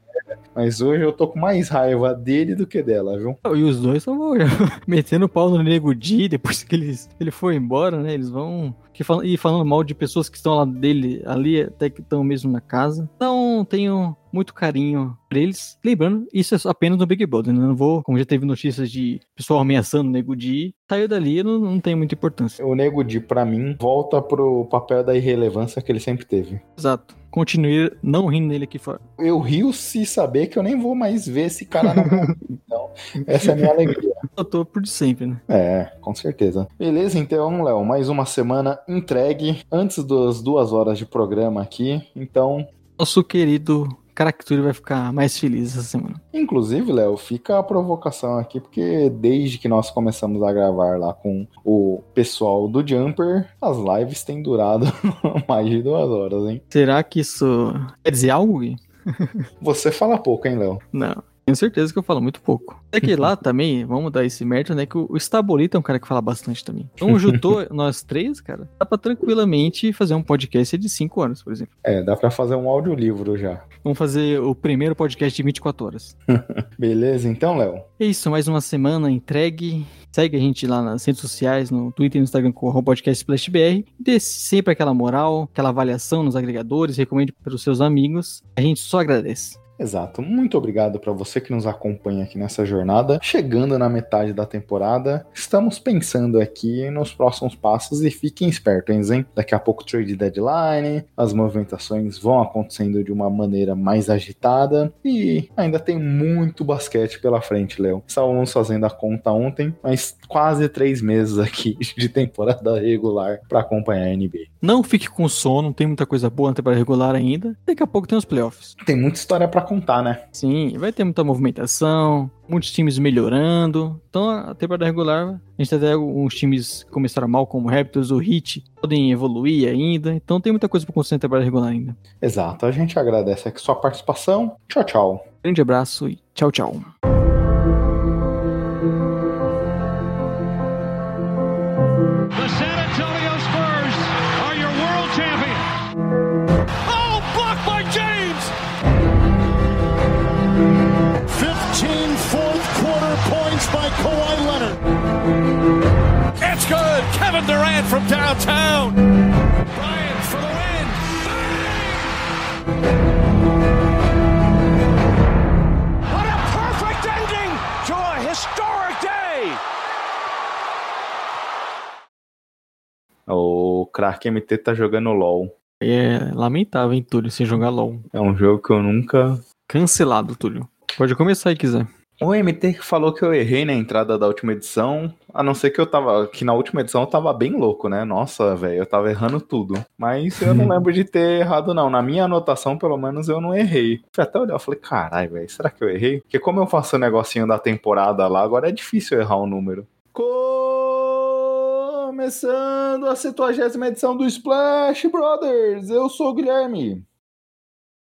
mas hoje eu tô com mais raiva dele do que dela, viu? E os dois estão metendo pau no Nego Di depois que eles, ele foi embora, né? Eles vão que fal e falando mal de pessoas que estão lá dele, ali, até que estão mesmo na casa. Então, tenho muito carinho pra eles. Lembrando, isso é apenas no Big Brother, né? Não vou, como já teve notícias de pessoal ameaçando o Nego Di, saiu dali não, não tem muita importância. O Nego Di, pra mim, volta pro papel da irrelevância que ele sempre teve. Exato continue não rindo nele aqui fora. Eu rio se saber que eu nem vou mais ver esse cara na minha Então, essa é a minha alegria. Eu tô por sempre, né? É, com certeza. Beleza, então, Léo, mais uma semana entregue antes das duas horas de programa aqui. Então. Nosso querido Caracturi vai ficar mais feliz essa semana. Inclusive, Léo, fica a provocação aqui, porque desde que nós começamos a gravar lá com o pessoal do Jumper, as lives têm durado mais de duas horas, hein? Será que isso quer dizer algo, Gui? Você fala pouco, hein, Léo? Não. Tenho certeza que eu falo muito pouco. É que lá também, vamos dar esse mérito, né? Que o Stabolito é um cara que fala bastante também. Então juntou nós três, cara, dá pra tranquilamente fazer um podcast de 5 horas, por exemplo. É, dá pra fazer um audiolivro já. Vamos fazer o primeiro podcast de 24 horas. Beleza, então, Léo? É isso, mais uma semana entregue. Segue a gente lá nas redes sociais, no Twitter e no Instagram com o podcast SplashBR. Dê sempre aquela moral, aquela avaliação nos agregadores, recomende para os seus amigos. A gente só agradece. Exato. Muito obrigado para você que nos acompanha aqui nessa jornada. Chegando na metade da temporada, estamos pensando aqui nos próximos passos e fiquem espertos, hein? Daqui a pouco trade deadline, as movimentações vão acontecendo de uma maneira mais agitada e ainda tem muito basquete pela frente, Léo. Estávamos fazendo a conta ontem, mas quase três meses aqui de temporada regular para acompanhar a NBA. Não fique com sono, tem muita coisa boa na temporada regular ainda. Daqui a pouco tem os playoffs. Tem muita história para contar, né? Sim, vai ter muita movimentação, muitos times melhorando. Então a temporada regular, a gente até alguns times que começaram mal, como o Raptors, o Heat, podem evoluir ainda. Então tem muita coisa para acontecer na temporada regular ainda. Exato, a gente agradece aqui sua participação. Tchau, tchau. Grande abraço e tchau, tchau. Durant from downtown. Bryant for the win. What a perfect ending to a historic day. O craque MT tá jogando LOL. É lamentável, hein, Túlio, sem jogar LOL. É um jogo que eu nunca. Cancelado, Túlio. Pode começar aí, quiser. O MT falou que eu errei na entrada da última edição, a não ser que eu tava. Que na última edição eu tava bem louco, né? Nossa, velho, eu tava errando tudo. Mas eu não lembro de ter errado, não. Na minha anotação, pelo menos, eu não errei. Fui até olhar, eu falei, carai, velho, será que eu errei? Porque como eu faço o negocinho da temporada lá, agora é difícil errar o um número. Começando a 70 edição do Splash Brothers, eu sou o Guilherme.